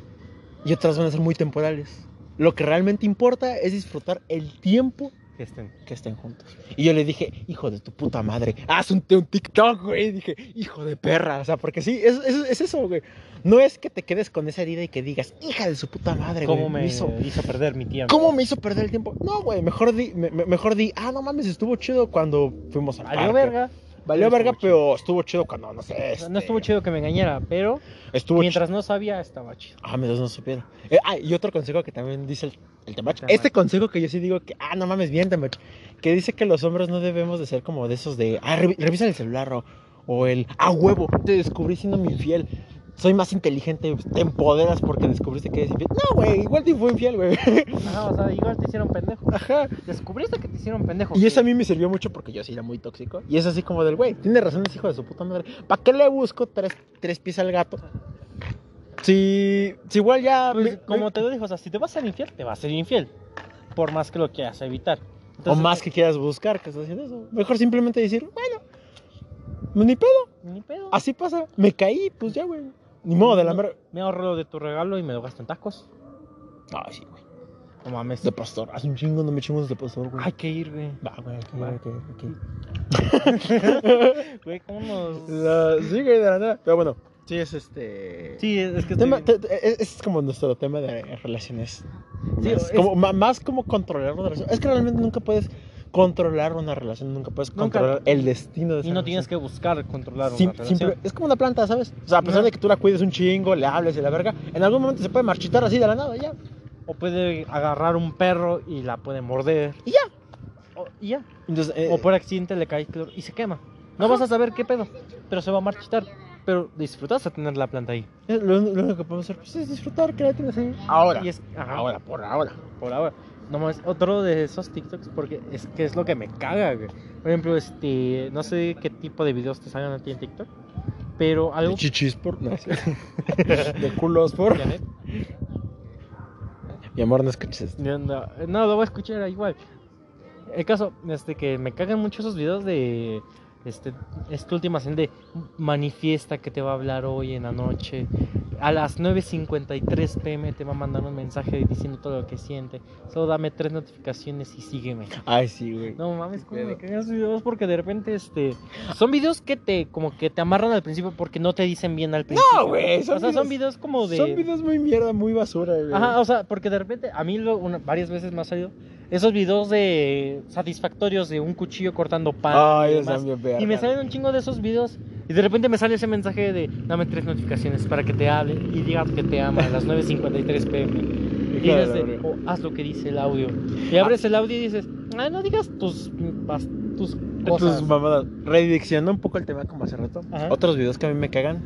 y otras van a ser muy temporales. Lo que realmente importa es disfrutar el tiempo Que estén. que estén juntos. Y yo le dije, hijo de tu puta madre, haz un, un TikTok, güey. Dije, hijo de perra. O sea, porque sí, es, es, es eso, güey. No es que te quedes con esa herida y que digas, hija de su puta madre, güey. ¿Cómo me hizo, hizo... perder mi tiempo? ¿Cómo me hizo perder el tiempo? No, güey, mejor di, me- me- mejor di, ah, no mames, estuvo chido cuando fuimos al Valió parque. verga. Valió verga, pero estuvo chido cuando, no sé. O sea, este, No estuvo chido que me engañara, pero Estuvo mientras no sabía, estaba chido. Ah, mientras no supiera. Eh, ah, y otro consejo que también dice el, el Temach. Este consejo que yo sí digo que, ah, no mames, bien, Temach. Que dice que los hombres no debemos de ser como de esos de, ah, revi- revisa el celular o, o el, ah, huevo, te descubrí siendo mi infiel. Soy más inteligente, te empoderas porque descubriste que eres infiel. No, güey, igual te fue infiel, güey. Ajá, o sea, igual te hicieron pendejo. Ajá. Descubriste que te hicieron pendejo. Y eso a mí me sirvió mucho porque yo sí era muy tóxico. Y es así como del, güey, tiene razón ese hijo de su puta madre. ¿Para qué le busco tres, tres pies al gato? Si, si igual ya... Pues, me- como me- te lo dijo, o sea, si te vas a ser infiel, te vas a ser infiel. Por más que lo quieras evitar. o más que quieras buscar que estás haciendo eso. Mejor simplemente decir, bueno, ni pedo, Ni pedo. así pasa. Me caí, pues ya, güey. Ni modo de la mer... Me ahorro lo de tu regalo y me lo gasto en tacos. Ay, sí, güey. No mames. De pastor. Hace un chingo no me chingos de pastor, güey. Hay que ir, güey. Va, güey, ok. *laughs* Güey, ¿cómo nos...? La- Sí, güey, de la nada. Pero bueno, sí es este... Sí, es que... Tema- estoy- te- te- es, es como nuestro tema de relaciones. Sí, más, es- como, más como controlar una relación. Es que realmente nunca puedes controlar una relación, nunca puedes Nunca. controlar el destino de esa Y no tienes que buscar controlar Sim- una relación. simple- es como una planta, ¿sabes? O sea, a pesar de que tú la cuides un chingo, le hables y la verga, en algún momento se puede marchitar así de la nada, ya. O puede agarrar un perro y la puede morder. Y ya. O, y ya. Entonces, eh, O por accidente le cae cloro y se quema. No vas a saber qué pedo, pero se va a marchitar. Pero disfrutas a tener la planta ahí. lo, lo único que podemos hacer pues, es disfrutar que la tienes ahí. Ahora. Y es, Ahora, por ahora. por ahora. No más, otro de esos TikToks porque es que es lo que me caga, güey. Por ejemplo, este, no sé qué tipo de videos te salgan a ti en TikTok, pero algo De chichis por. No, *laughs* de culos por. Janet, Mi amor, no escuches no, no, lo voy a escuchar igual. El caso, este, que me cagan mucho esos videos de este, esta última escena de manifiesta que te va a hablar hoy en la noche. A las 9.53 pm te va a mandar un mensaje diciendo todo lo que siente. Solo dame tres notificaciones y sígueme. Ay, sí, güey. No mames, cómo me cagan esos videos porque de repente este son videos que te como que te amarran al principio porque no te dicen bien al principio. güey, son O sea, son videos- como de Son videos muy mierda, muy basura, güey. Ajá, o sea, porque de repente a mí lo, una- varias veces me ha salido esos videos de satisfactorios de un cuchillo cortando pan Ay, y, Dios demás. Verga. Y me salen un chingo de esos videos y de repente me sale ese mensaje de dame tres notificaciones para que te hable y digas que te ama a las 9.53 pm. Y Hija *laughs* de dices. "Oh, haz lo que dice el audio. Y abres el audio y dices, ah, no digas tus, tus cosas. Tus mamadas. Rediccionando un poco el tema como hace rato. Ajá. Otros videos que a mí me cagan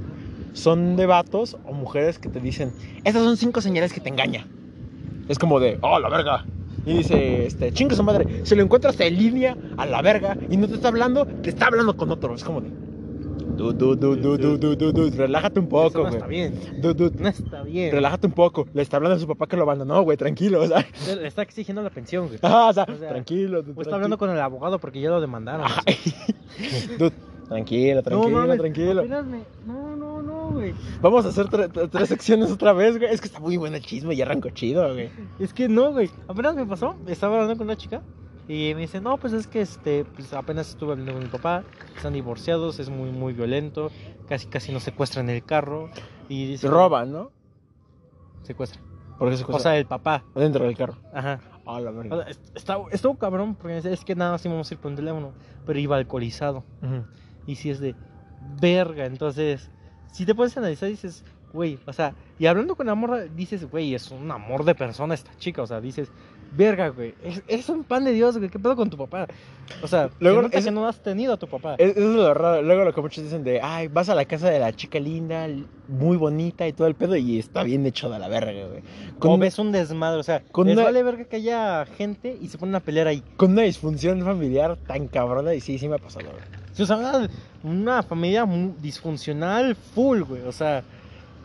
son de vatos o mujeres que te dicen, estas son cinco señales que te engaña. Es como de, oh, la verga. Y dice, este, chinga su madre, si lo encuentras en línea, a la verga, y no te está hablando, te está hablando con otro. Es como de, du, du, du, du, du, du, du, du, relájate un poco, no güey. está bien. Du, du, No está bien. relájate un poco. Le está hablando a su papá que lo abandonó, güey, tranquilo, o sea. Le está exigiendo la pensión, güey. Ajá, o sea, O sea, tranquilo. O está hablando con el abogado porque ya lo demandaron. Ajá. *laughs* Tranquilo, tranquilo, no, mames, tranquilo. apenas me- No, no, no, güey. Vamos a hacer tre- tre- tres secciones otra vez, güey. Es que está muy buena el chisme y arrancó chido, güey. Es que no, güey. Apenas me pasó. Estaba hablando con una chica. Y me dice, no, pues es que este, pues apenas estuve hablando con mi papá. Están divorciados, es muy, muy violento. Casi, casi nos secuestran el carro. Y dice, roban, ¿no? Secuestran. ¿Por qué se O sea, el papá. dentro del carro. Ajá. Ah, la O verga. sea, estuvo cabrón porque es que nada más íbamos a ir por un teléfono. Pero iba alcoholizado. Ujú. Y si es de verga, entonces, si te puedes analizar, dices, güey, o sea, y hablando con la morra, dices, güey, es un amor de persona esta chica, o sea, dices, verga, güey, es, es un pan de Dios, güey, ¿qué pedo con tu papá? O sea, Luego, luego es- que no has tenido a tu papá. Es, es lo raro. Luego lo que muchos dicen de, ay, vas a la casa de la chica linda, muy bonita y todo el pedo, y está bien hecho de la verga, güey. Con, o ves un desmadre, o sea, con les una- vale verga que haya gente y se ponen a pelear ahí. con una disfunción familiar tan cabrona, y sí, sí me ha pasado, güey. Sea, una, familia disfuncional full, güey. O sea,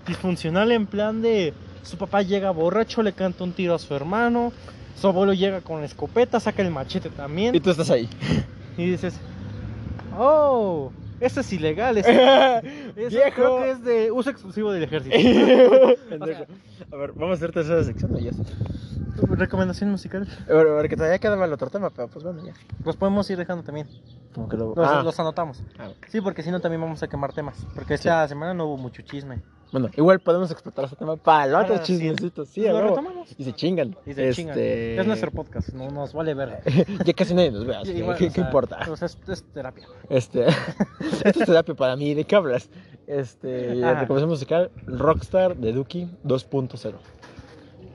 disfuncional en plan de su papá llega borracho, le canta un tiro a su hermano, su abuelo llega con la escopeta, saca el machete también Y tú estás ahí. y dices, oh, esto es ilegal. Eso, *laughs* eso Viejo. creo que es de uso exclusivo del ejército. *laughs* *laughs* A ver, vamos a hacer tercera sección. Ya. Recomendación musical. A ver, a ver, que todavía quedaba el otro tema, pero pues bueno, ya. Los podemos ir dejando también. Como que lo... Los, Ah, los anotamos. ah, ok. Sí, porque si no también vamos a quemar temas. Porque esta semana no hubo mucho chisme. Bueno, igual podemos explotar ese tema para el otro Para la chismecito. Sí, Pues a lo retomamos. Y se chingan. Y se Este, chingan. Es nuestro podcast, no nos vale ver. *laughs* ya casi nadie nos ve, así Igual, ¿qué, o qué sea, importa? Sea, es, es terapia. Este, *laughs* esta es terapia para mí, ¿de qué hablas? Este, recomendación musical, Rockstar de Duki 2.0.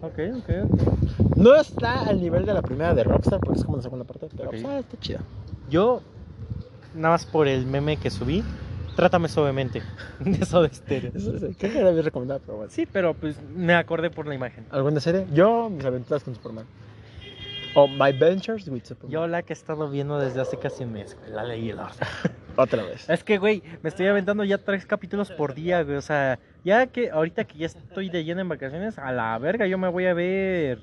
Ok, ok, ok. No está al nivel de la primera de Rockstar, porque es como la segunda parte, pero Ok. pues, ah, está chida. Yo, nada más por el meme que subí, trátame suavemente. *laughs* De eso de estéreo. Creo que la había recomendado, pero bueno. Sí, pero pues me acordé por la imagen. ¿Alguna serie? Yo, mis aventuras con Superman. O My Ventures with Superman. Yo la que he estado viendo desde hace casi un mes, güey, la leí el orden. *laughs* Otra vez. Es que, güey, me estoy aventando ya tres capítulos por día, güey. O sea, ya que ahorita que ya estoy de lleno en vacaciones, a la verga, yo me voy a ver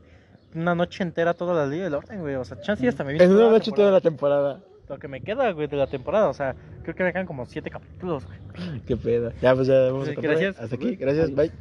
una noche entera toda la ley del orden, güey. O sea, chance y hasta me viene En toda una noche toda la temporada. Lo que me queda, güey, de la temporada. O sea, creo que me quedan como siete capítulos, güey. Qué pedo. Ya, pues ya vamos a gracias. Hasta aquí. Gracias. Bye.